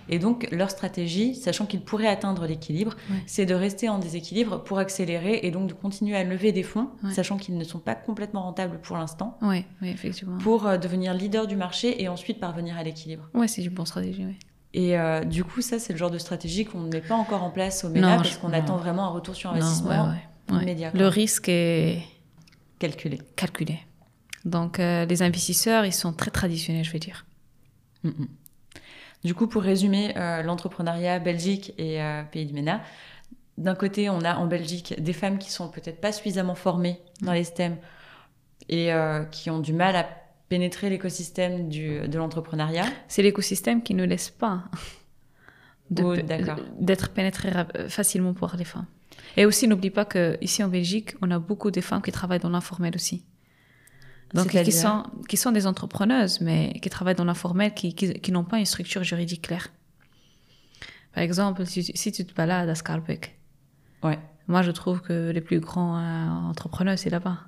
Et donc, leur stratégie, sachant qu'ils pourraient atteindre l'équilibre, c'est de rester en déséquilibre pour accélérer et donc de continuer à lever des fonds, sachant qu'ils ne sont pas complètement rentables pour l'instant. Oui, effectivement. Pour euh, devenir leader du marché et ensuite parvenir à l'équilibre. Oui, c'est une bonne stratégie, oui. Et du coup, ça, c'est le genre de stratégie qu'on ne met pas encore en place au MENA parce qu'on attend vraiment un retour sur investissement immédiat. Le risque est calculé. Calculé. Donc euh, les investisseurs, ils sont très traditionnels, je vais dire. Mm, mm. Du coup, pour résumer, euh, l'entrepreneuriat Belgique et euh, Pays du MENA, d'un côté, on a en Belgique des femmes qui sont peut-être pas suffisamment formées dans les STEM et qui ont du mal à pénétrer l'écosystème de l'entrepreneuriat C'est l'écosystème qui ne laisse pas oh, d'être pénétré facilement par les femmes. Et aussi, n'oublie pas qu'ici en Belgique, on a beaucoup de femmes qui travaillent dans l'informel aussi. Donc, qui sont, qui sont des entrepreneuses, mais qui travaillent dans l'informel, qui, qui, n'ont pas une structure juridique claire. Par exemple, si, tu te balades à Scarbeck, ouais. moi je trouve que les plus grands euh, entrepreneurs, c'est là-bas.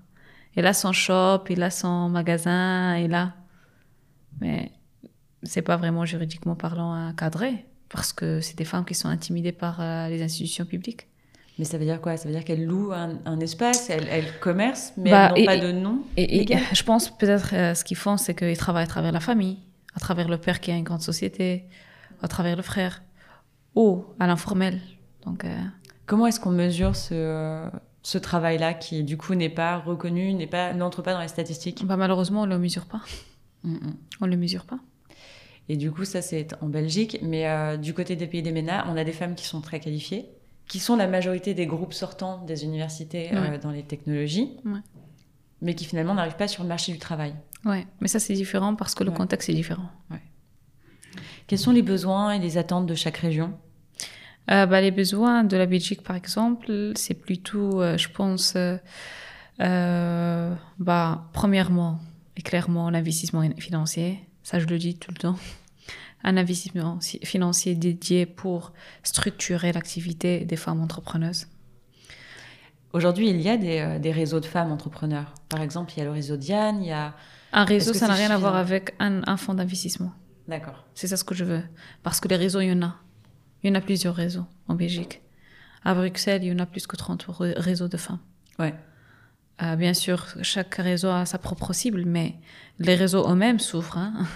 Il a son shop, il a son magasin, il a. Mais c'est pas vraiment juridiquement parlant cadré, parce que c'est des femmes qui sont intimidées par euh, les institutions publiques. Mais ça veut dire quoi? Ça veut dire qu'elles louent un, espace, elles, elles, commercent, mais bah, elles n'ont pas de nom et, Je pense peut-être euh, ce qu'ils font, c'est qu'ils travaillent à travers la famille, à travers le père qui a une grande société, à travers le frère, ou à l'informel. Donc, euh, Comment est-ce qu'on mesure ce, ce travail-là qui, du coup, n'est pas reconnu, n'est pas, n'entre pas dans les statistiques? Bah, Malheureusement, on ne le mesure pas. On ne le mesure pas. Et du coup, ça, c'est en Belgique. Mais euh, du côté des pays des MENA, on a des femmes qui sont très qualifiées qui sont la majorité des groupes sortants des universités euh, dans les technologies, mais qui finalement n'arrivent pas sur le marché du travail. Ouais, mais ça c'est différent parce que le contexte est différent. Quels sont les besoins et les attentes de chaque région? Euh, bah, Les besoins de la Belgique, par exemple, c'est plutôt, euh, je pense, bah, premièrement et clairement l'investissement financier. Ça, je le dis tout le temps un investissement financier dédié pour structurer l'activité des femmes entrepreneuses Aujourd'hui, il y a des, euh, des, réseaux de femmes entrepreneurs. Par exemple, il y a le réseau Diane, il y a... Un réseau, ça n'a rien à voir avec un, un fonds d'investissement. D'accord. C'est ça ce que je veux. Parce que les réseaux, il y en a. Il y en a plusieurs réseaux en Belgique. À Bruxelles, il y en a plus que 30 réseaux de femmes. Ouais. Euh, bien sûr, chaque réseau a sa propre cible, mais les réseaux eux-mêmes souffrent. Hein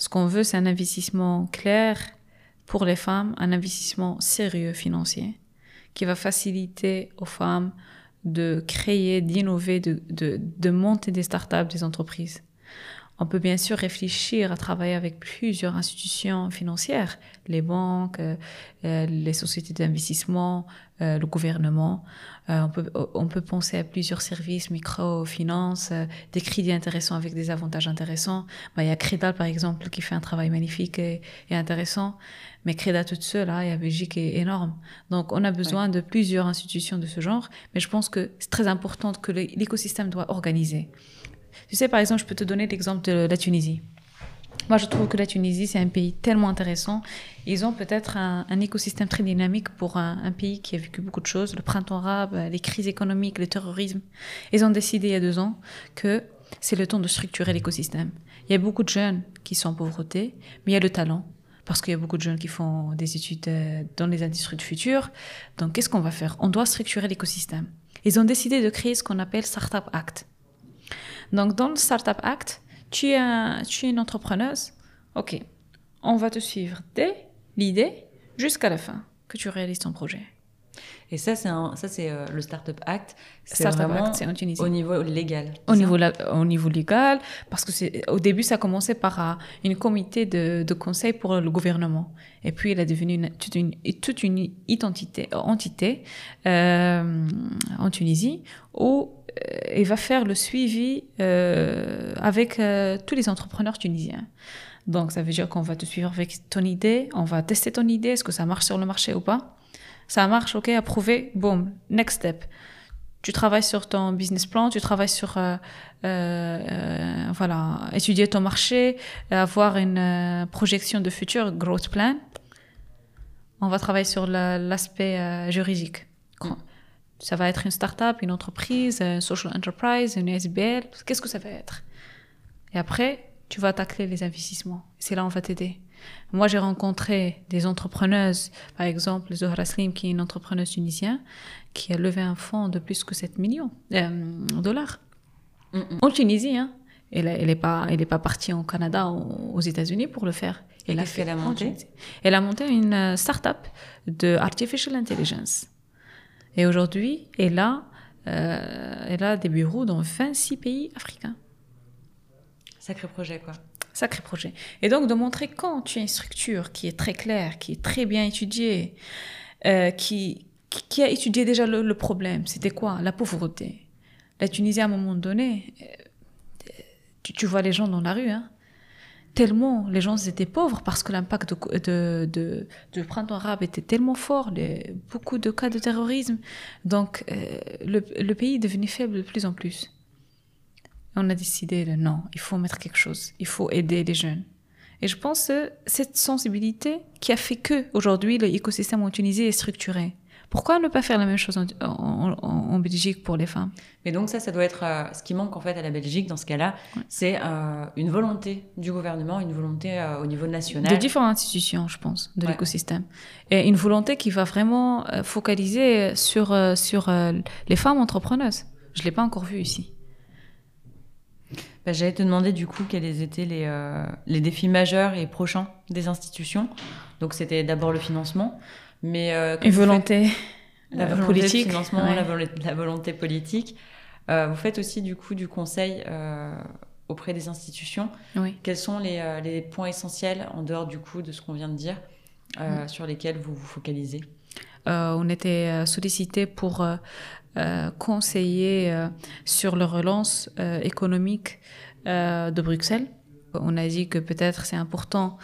ce qu'on veut, c'est un investissement clair pour les femmes, un investissement sérieux financier qui va faciliter aux femmes de créer, d'innover, de, de, de monter des startups, des entreprises. On peut bien sûr réfléchir à travailler avec plusieurs institutions financières, les banques, euh, euh, les sociétés d'investissement, euh, le gouvernement. on, peut, on peut penser à plusieurs services, microfinance, des crédits intéressants avec des avantages intéressants. Bah, il y a Crédal, par exemple, qui fait un travail magnifique et, intéressant. Mais Crédal toute seule, hein, et la Belgique est énorme. Donc, on a besoin de plusieurs institutions de ce genre. Mais je pense que c'est très important que l'écosystème doit organiser. Tu sais, par exemple, je peux te donner l'exemple de la Tunisie. Moi, je trouve que la Tunisie, c'est un pays tellement intéressant. Ils ont peut-être un, écosystème très dynamique pour un, pays qui a vécu beaucoup de choses, le printemps arabe, les crises économiques, le terrorisme. Ils ont décidé il y a deux ans que c'est le temps de structurer l'écosystème. Il y a beaucoup de jeunes qui sont en pauvreté, mais il y a le talent, parce qu'il y a beaucoup de jeunes qui font des études euh, dans les industries du futur. Donc, qu'est-ce qu'on va faire? On doit structurer l'écosystème. Ils ont décidé de créer ce qu'on appelle Startup Act. Donc, dans le Startup Act, tu es, tu es une entrepreneuse. OK, on va te suivre dès l'idée jusqu'à la fin que tu réalises ton projet. Et ça, c'est ça, c'est euh, le Startup Act. C'est vraiment Act, en Tunisie. au niveau légal. Au niveau, au niveau légal, parce que c'est au début, ça a commencé par un euh, une comité de, de, conseil pour le gouvernement. Et puis, il a devenu une, toute, une, toute une identité, entité euh, en Tunisie où il va faire le suivi avec tous les entrepreneurs tunisiens. Donc, ça veut dire qu'on va te suivre avec ton idée, on va tester ton idée, est-ce que ça marche sur le marché ou pas ça marche, ok, approuvé, boom, next step. Tu travailles sur ton business plan, tu travailles sur, euh, euh, euh voilà, étudier ton marché, avoir une euh, projection de futur, growth plan. On va travailler sur l'aspect euh, juridique. Ça va être une start-up, une entreprise, une social enterprise, une SBL. Qu'est-ce que ça va être? Et après, tu vas attaquer les investissements. C'est là on va t'aider. Moi, j'ai rencontré des entrepreneuses, par exemple Zohra Slim, qui est une entrepreneuse tunisienne, qui a levé un fonds de plus que 7 millions de euh, dollars. En Tunisie, hein. Elle n'est pas, elle est pas partie au Canada ou aux États-Unis pour le faire. Elle a fait la montée. Elle a monté une euh, start-up de artificial intelligence. Et aujourd'hui, elle a, euh, elle a des bureaux dans 26 pays africains. Sacré projet, quoi. Sacré projet. Et donc de montrer quand tu as une structure qui est très claire, qui est très bien étudiée, euh, qui, qui, a étudié déjà le, problème, c'était quoi? La pauvreté. La Tunisie, à un moment donné, tu, vois les gens dans la rue, hein, tellement les gens étaient pauvres parce que l'impact de, de, de, printemps arabe était tellement fort, les, beaucoup de cas de terrorisme. Donc euh, le, le, pays est devenu faible de plus en plus. On a décidé non, il faut mettre quelque chose, il faut aider les jeunes. Et je pense que cette sensibilité qui a fait que aujourd'hui l'écosystème en Tunisie est structuré. Pourquoi ne pas faire la même chose en, Belgique pour les femmes? Mais donc ça, ça doit être euh, ce qui manque en fait à la Belgique dans ce cas-là, c'est euh, une volonté du gouvernement, une volonté euh, au niveau national. De différentes institutions, je pense, de l'écosystème. Et une volonté qui va vraiment focaliser sur, sur les femmes entrepreneuses. Je ne l'ai pas encore vu ici. Bah, J'allais te demander du coup quels étaient les, les défis majeurs et prochains des institutions. Donc c'était d'abord le financement. Mais euh, une volonté, la volonté politique, financement, la, volonté, politique. Euh, vous faites aussi du coup du conseil euh, auprès des institutions. Oui. Quels sont les, les, points essentiels en dehors du coup de ce qu'on vient de dire sur lesquels vous vous focalisez? On était sollicité pour conseiller sur la relance économique de Bruxelles on a dit que peut-être c'est important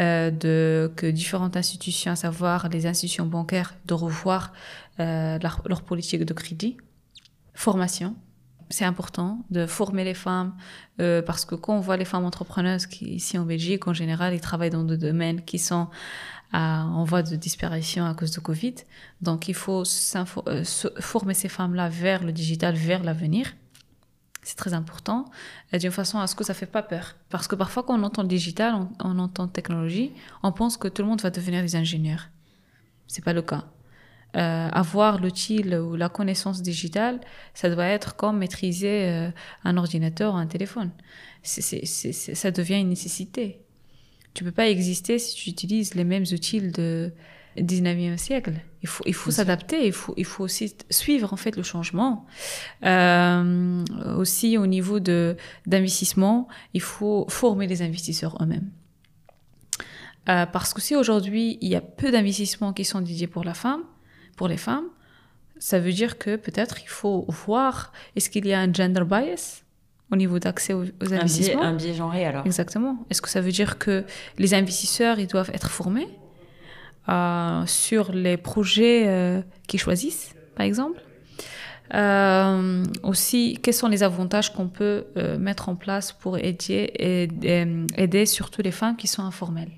euh, de, que différentes institutions, à savoir les institutions bancaires, de revoir euh, leur, politique de crédit. Formation, c'est important de former les femmes euh, parce que quand on voit les femmes entrepreneuses qui, ici en Belgique, en général, ils travaillent dans des domaines qui sont en voie de disparition à cause de Covid. Donc il faut former ces femmes-là vers le digital, vers l'avenir. C'est très important, d'une façon à ce que ça ne fait pas peur. Parce que parfois, quand on entend digital, on, entend technologie, on pense que tout le monde va devenir des ingénieurs. C'est pas le cas. Euh, avoir l'outil ou la connaissance digitale, ça doit être comme maîtriser euh, un ordinateur ou un téléphone. ça devient une nécessité. Tu peux pas exister si tu utilises les mêmes outils de 19e siècle. Il faut, il faut s'adapter, il faut, il faut aussi suivre en fait le changement. Euh, aussi au niveau de d'investissement, il faut former les investisseurs eux-mêmes. Euh, parce que si aujourd'hui il y a peu d'investissements qui sont dédiés pour la femme, pour les femmes, ça veut dire que peut-être il faut voir est-ce qu'il y a un gender bias au niveau d'accès aux, investissements. Un biais, un biais genré alors. Exactement. Est-ce que ça veut dire que les investisseurs ils doivent être formés? Euh, sur les projets euh, qu'ils choisissent, par exemple. Euh, aussi, quels sont les avantages qu'on peut mettre en place pour aider, aider, aider, surtout les femmes qui sont informelles?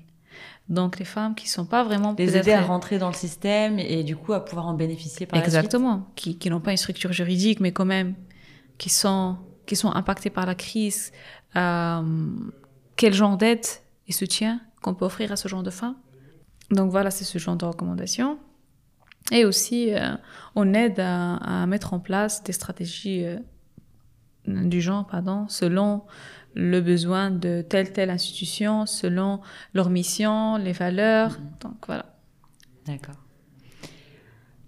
Donc les femmes qui sont pas vraiment les aider à rentrer dans le système et, du coup à pouvoir en bénéficier par exactement la suite. qui, qui n'ont pas une structure juridique mais quand même qui sont qui sont impactées par la crise quel genre d'aide et soutien qu'on peut offrir à ce genre de femmes? Donc voilà, c'est ce genre de recommandations. Et aussi, euh, on aide à, mettre en place des stratégies euh, du genre, pardon, selon le besoin de telle telle institution, selon leur mission, les valeurs. Mm-hmm. Donc voilà. D'accord.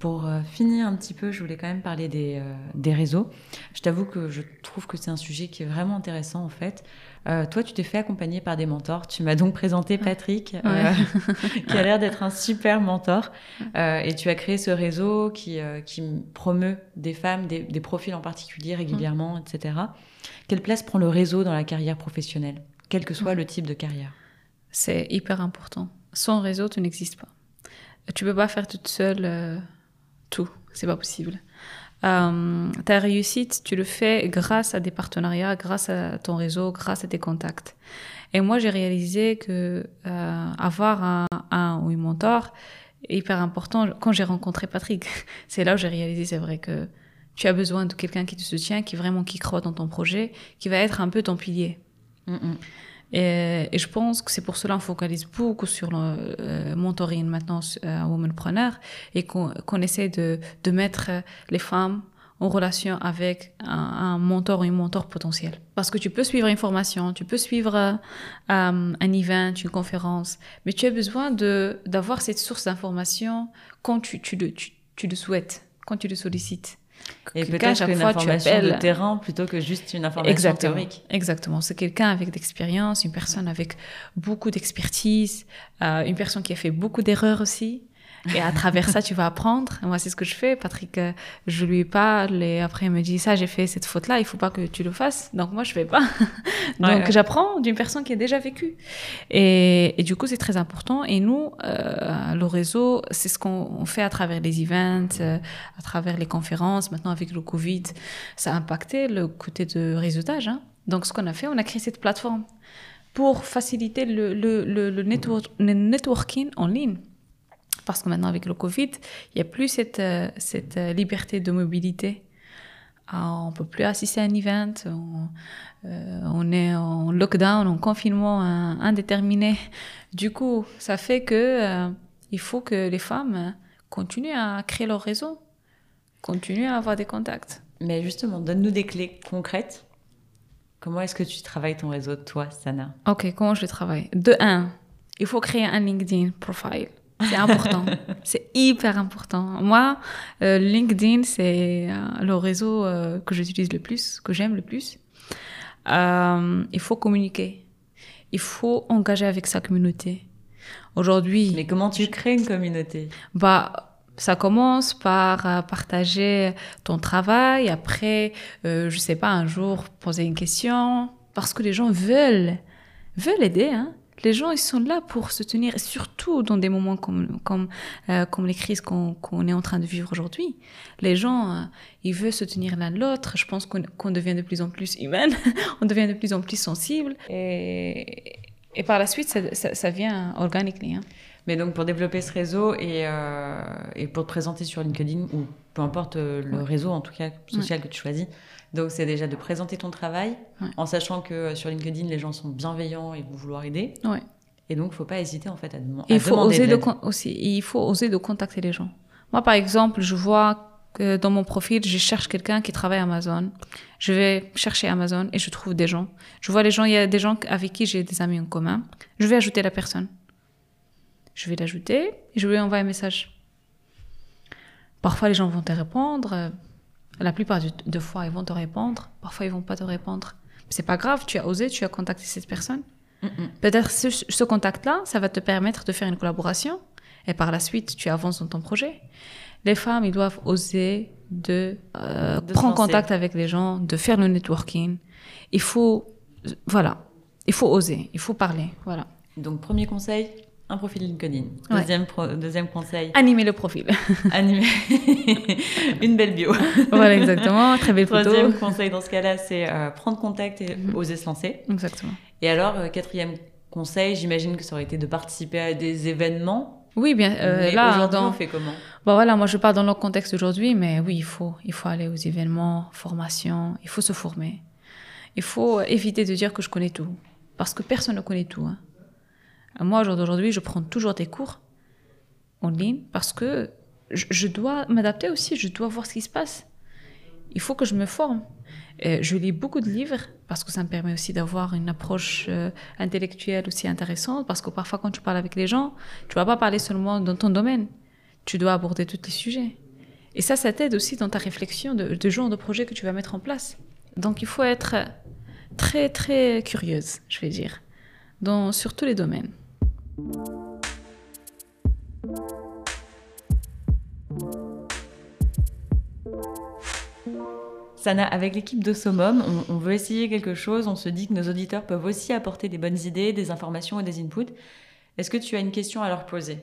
Pour euh, finir un petit peu, je voulais quand même parler des, des réseaux. Je t'avoue que je trouve que c'est un sujet qui est vraiment intéressant en fait. Euh, toi, tu t'es fait accompagner par des mentors. Tu m'as donc présenté Patrick, euh, qui a l'air d'être un super mentor. Euh, et tu as créé ce réseau qui, qui promeut des femmes, des, profils en particulier régulièrement, etc. Quelle place prend le réseau dans la carrière professionnelle, quel que soit le type de carrière? C'est hyper important. Sans réseau, tu n'existes pas. Tu peux pas faire toute seule tout. C'est pas possible. Euh, ta réussite, tu le fais grâce à des partenariats, grâce à ton réseau, grâce à tes contacts. Et moi, j'ai réalisé que euh, avoir un, ou une mentor est hyper important. Quand j'ai rencontré Patrick, c'est là où j'ai réalisé, c'est vrai que tu as besoin de quelqu'un qui te soutient, qui vraiment qui croit dans ton projet, qui va être un peu ton pilier. Et, et, je pense que c'est pour cela qu'on focalise beaucoup sur le euh, mentoring maintenant à Womanpreneur et qu'on essaie de, de mettre les femmes en relation avec un, mentor ou une mentor potentiel. Parce que tu peux suivre une formation, tu peux suivre euh, un event, une conférence, mais tu as besoin d'avoir cette source d'information quand tu, tu, le, tu le souhaites, quand tu le sollicites. Et peut-être une information de terrain plutôt que juste une information Exactement. théorique. Exactement. C'est quelqu'un avec d'expérience, une personne avec beaucoup d'expertise, euh, une personne qui a fait beaucoup d'erreurs aussi. Et à travers ça, tu vas apprendre. moi, c'est ce que je fais. Patrick, euh, je lui parle et après, il me dit ça, j'ai fait cette faute-là, il faut pas que tu le fasses. Donc, moi, je fais pas. Donc, j'apprends d'une personne qui a déjà vécu. Et, et du coup, c'est très important. Et nous, euh, le réseau, c'est ce qu'on fait à travers les events, euh, à travers les conférences. Maintenant, avec le Covid, ça a impacté le côté de réseautage. Hein. Donc, ce qu'on a fait, on a créé cette plateforme pour faciliter le, le, le, le networking en ligne. Parce que maintenant, avec le Covid, il n'y a plus cette, euh, cette euh, liberté de mobilité. Ah, on ne peut plus assister à un event, on, euh, on, est en lockdown, en confinement indéterminé. Du coup, ça fait que il faut que les femmes continuent à créer leur réseau, continuent à avoir des contacts. Mais justement, donne-nous des clés concrètes. Comment est-ce que tu travailles ton réseau, toi, Sana? Ok, comment je le travaille? De un, il faut créer un LinkedIn profile. C'est important. c'est hyper important. Moi, euh, LinkedIn, c'est euh, le réseau euh, que j'utilise le plus, que j'aime le plus. il faut communiquer. Il faut engager avec sa communauté. Aujourd'hui. Mais comment tu crées une communauté? Bah, ça commence par partager ton travail. Après, je sais pas, un jour poser une question, parce que les gens veulent veulent aider. Hein les gens, ils sont là pour se tenir, surtout dans des moments comme, comme, euh, comme les crises qu'on est en train de vivre aujourd'hui. Les gens, euh, ils veulent se tenir l'un l'autre. Je pense qu'on devient de plus en plus humaine, on devient de plus en plus sensible. Et, et par la suite, ça, ça, vient organiquement. Hein. Mais donc, pour développer ce réseau et, euh, et, pour te présenter sur LinkedIn, ou peu importe le réseau, en tout cas, social que tu choisis, donc, c'est déjà de présenter ton travail en sachant que euh, sur LinkedIn, les gens sont bienveillants et vont vouloir aider. Ouais. Et donc, il ne faut pas hésiter en fait à, demander. il faut oser de aussi, il faut oser de contacter les gens. Moi, par exemple, je vois que dans mon profil, je cherche quelqu'un qui travaille à Amazon. Je vais chercher Amazon et je trouve des gens. Je vois les gens, il y a des gens avec qui j'ai des amis en commun. Je vais ajouter la personne. Je vais l'ajouter et je vais lui envoyer un message. Parfois, les gens vont te répondre. La plupart de fois, ils vont te répondre. Parfois, ils vont pas te répondre. C'est pas grave, tu as osé, tu as contacté cette personne. Peut-être ce, ce contact-là, ça va te permettre de faire une collaboration. Et par la suite, tu avances dans ton projet. Les femmes, ils doivent oser de, euh, prendre contact avec les gens, de faire le networking. Il faut, voilà, il faut oser, il faut parler, voilà. Donc, premier conseil, un profil LinkedIn. Deuxième, deuxième conseil. Animer le profil. Animer. Une belle bio. voilà, exactement. Très belle photo. Troisième conseil dans ce cas-là, c'est euh, prendre contact et mhm. oser se lancer. Exactement. Et alors, euh, quatrième conseil, j'imagine que ça aurait été de participer à des événements. Oui, bien. Euh, là, aujourd'hui, on fait comment? Bon, voilà, moi, je parle dans le contexte aujourd'hui, mais oui, il faut, il faut aller aux événements, formations, il faut se former. Il faut éviter de dire que je connais tout, parce que personne ne connaît tout. Hein. Moi, aujourd'hui, je prends toujours des cours en ligne parce que je, dois m'adapter aussi, je dois voir ce qui se passe. Il faut que je me forme. je lis beaucoup de livres parce que ça me permet aussi d'avoir une approche euh, intellectuelle aussi intéressante parce que parfois quand tu parles avec les gens, tu vas pas parler seulement dans ton domaine. Tu dois aborder tous les sujets. Et ça, ça t'aide aussi dans ta réflexion de, de genre de projet que tu vas mettre en place. Donc il faut être très très curieuse, je vais dire, dans, sur tous les domaines. Sana, avec l'équipe de Summum, on, veut essayer quelque chose. On se dit que nos auditeurs peuvent aussi apporter des bonnes idées, des informations et des inputs. Est-ce que tu as une question à leur poser?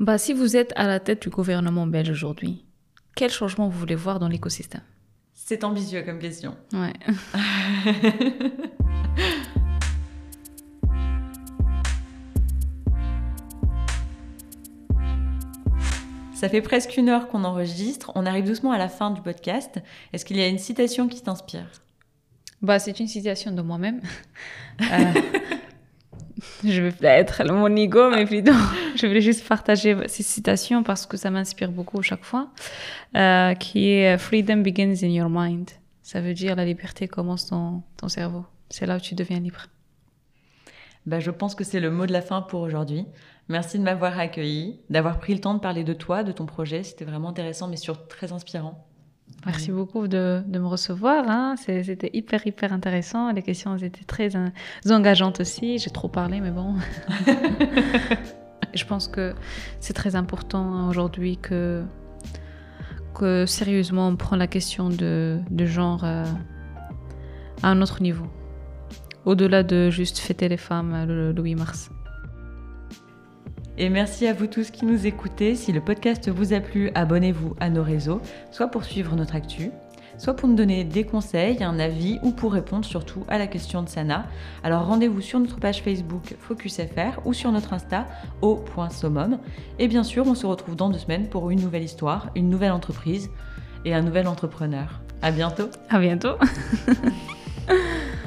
Bah, Si vous êtes à la tête du gouvernement belge aujourd'hui, quel changement vous voulez voir dans l'écosystème? C'est ambitieux comme question. Ouais. Ça fait presque une heure qu'on enregistre. On arrive doucement à la fin du podcast. Est-ce qu'il y a une citation qui t'inspire? Bah, C'est une citation de moi-même. euh, je vais peut-être mon ego, mais plutôt, je voulais juste partager cette citation parce que ça m'inspire beaucoup chaque fois, euh, qui est Freedom begins in your mind. Ça veut dire la liberté commence dans ton cerveau. C'est là où tu deviens libre. Bah, je pense que c'est le mot de la fin pour aujourd'hui. Merci de m'avoir accueilli, d'avoir pris le temps de parler de toi, de ton projet. C'était vraiment intéressant, mais surtout très inspirant. Merci beaucoup de, de, me recevoir. Hein. C'était hyper, hyper intéressant. Les questions étaient très engageantes aussi. J'ai trop parlé, mais bon. je pense que c'est très important aujourd'hui que, que sérieusement on prend la question de, de genre euh, à un autre niveau. Au-delà de juste fêter les femmes le, le 8 mars. Et merci à vous tous qui nous écoutez. Si le podcast vous a plu, abonnez-vous à nos réseaux, soit pour suivre notre actu, soit pour nous donner des conseils, un avis ou pour répondre surtout à la question de Sana. Alors rendez-vous sur notre page Facebook FocusFR ou sur notre Insta au.summum. Et bien sûr, on se retrouve dans deux semaines pour une nouvelle histoire, une nouvelle entreprise et un nouvel entrepreneur. À bientôt. À bientôt.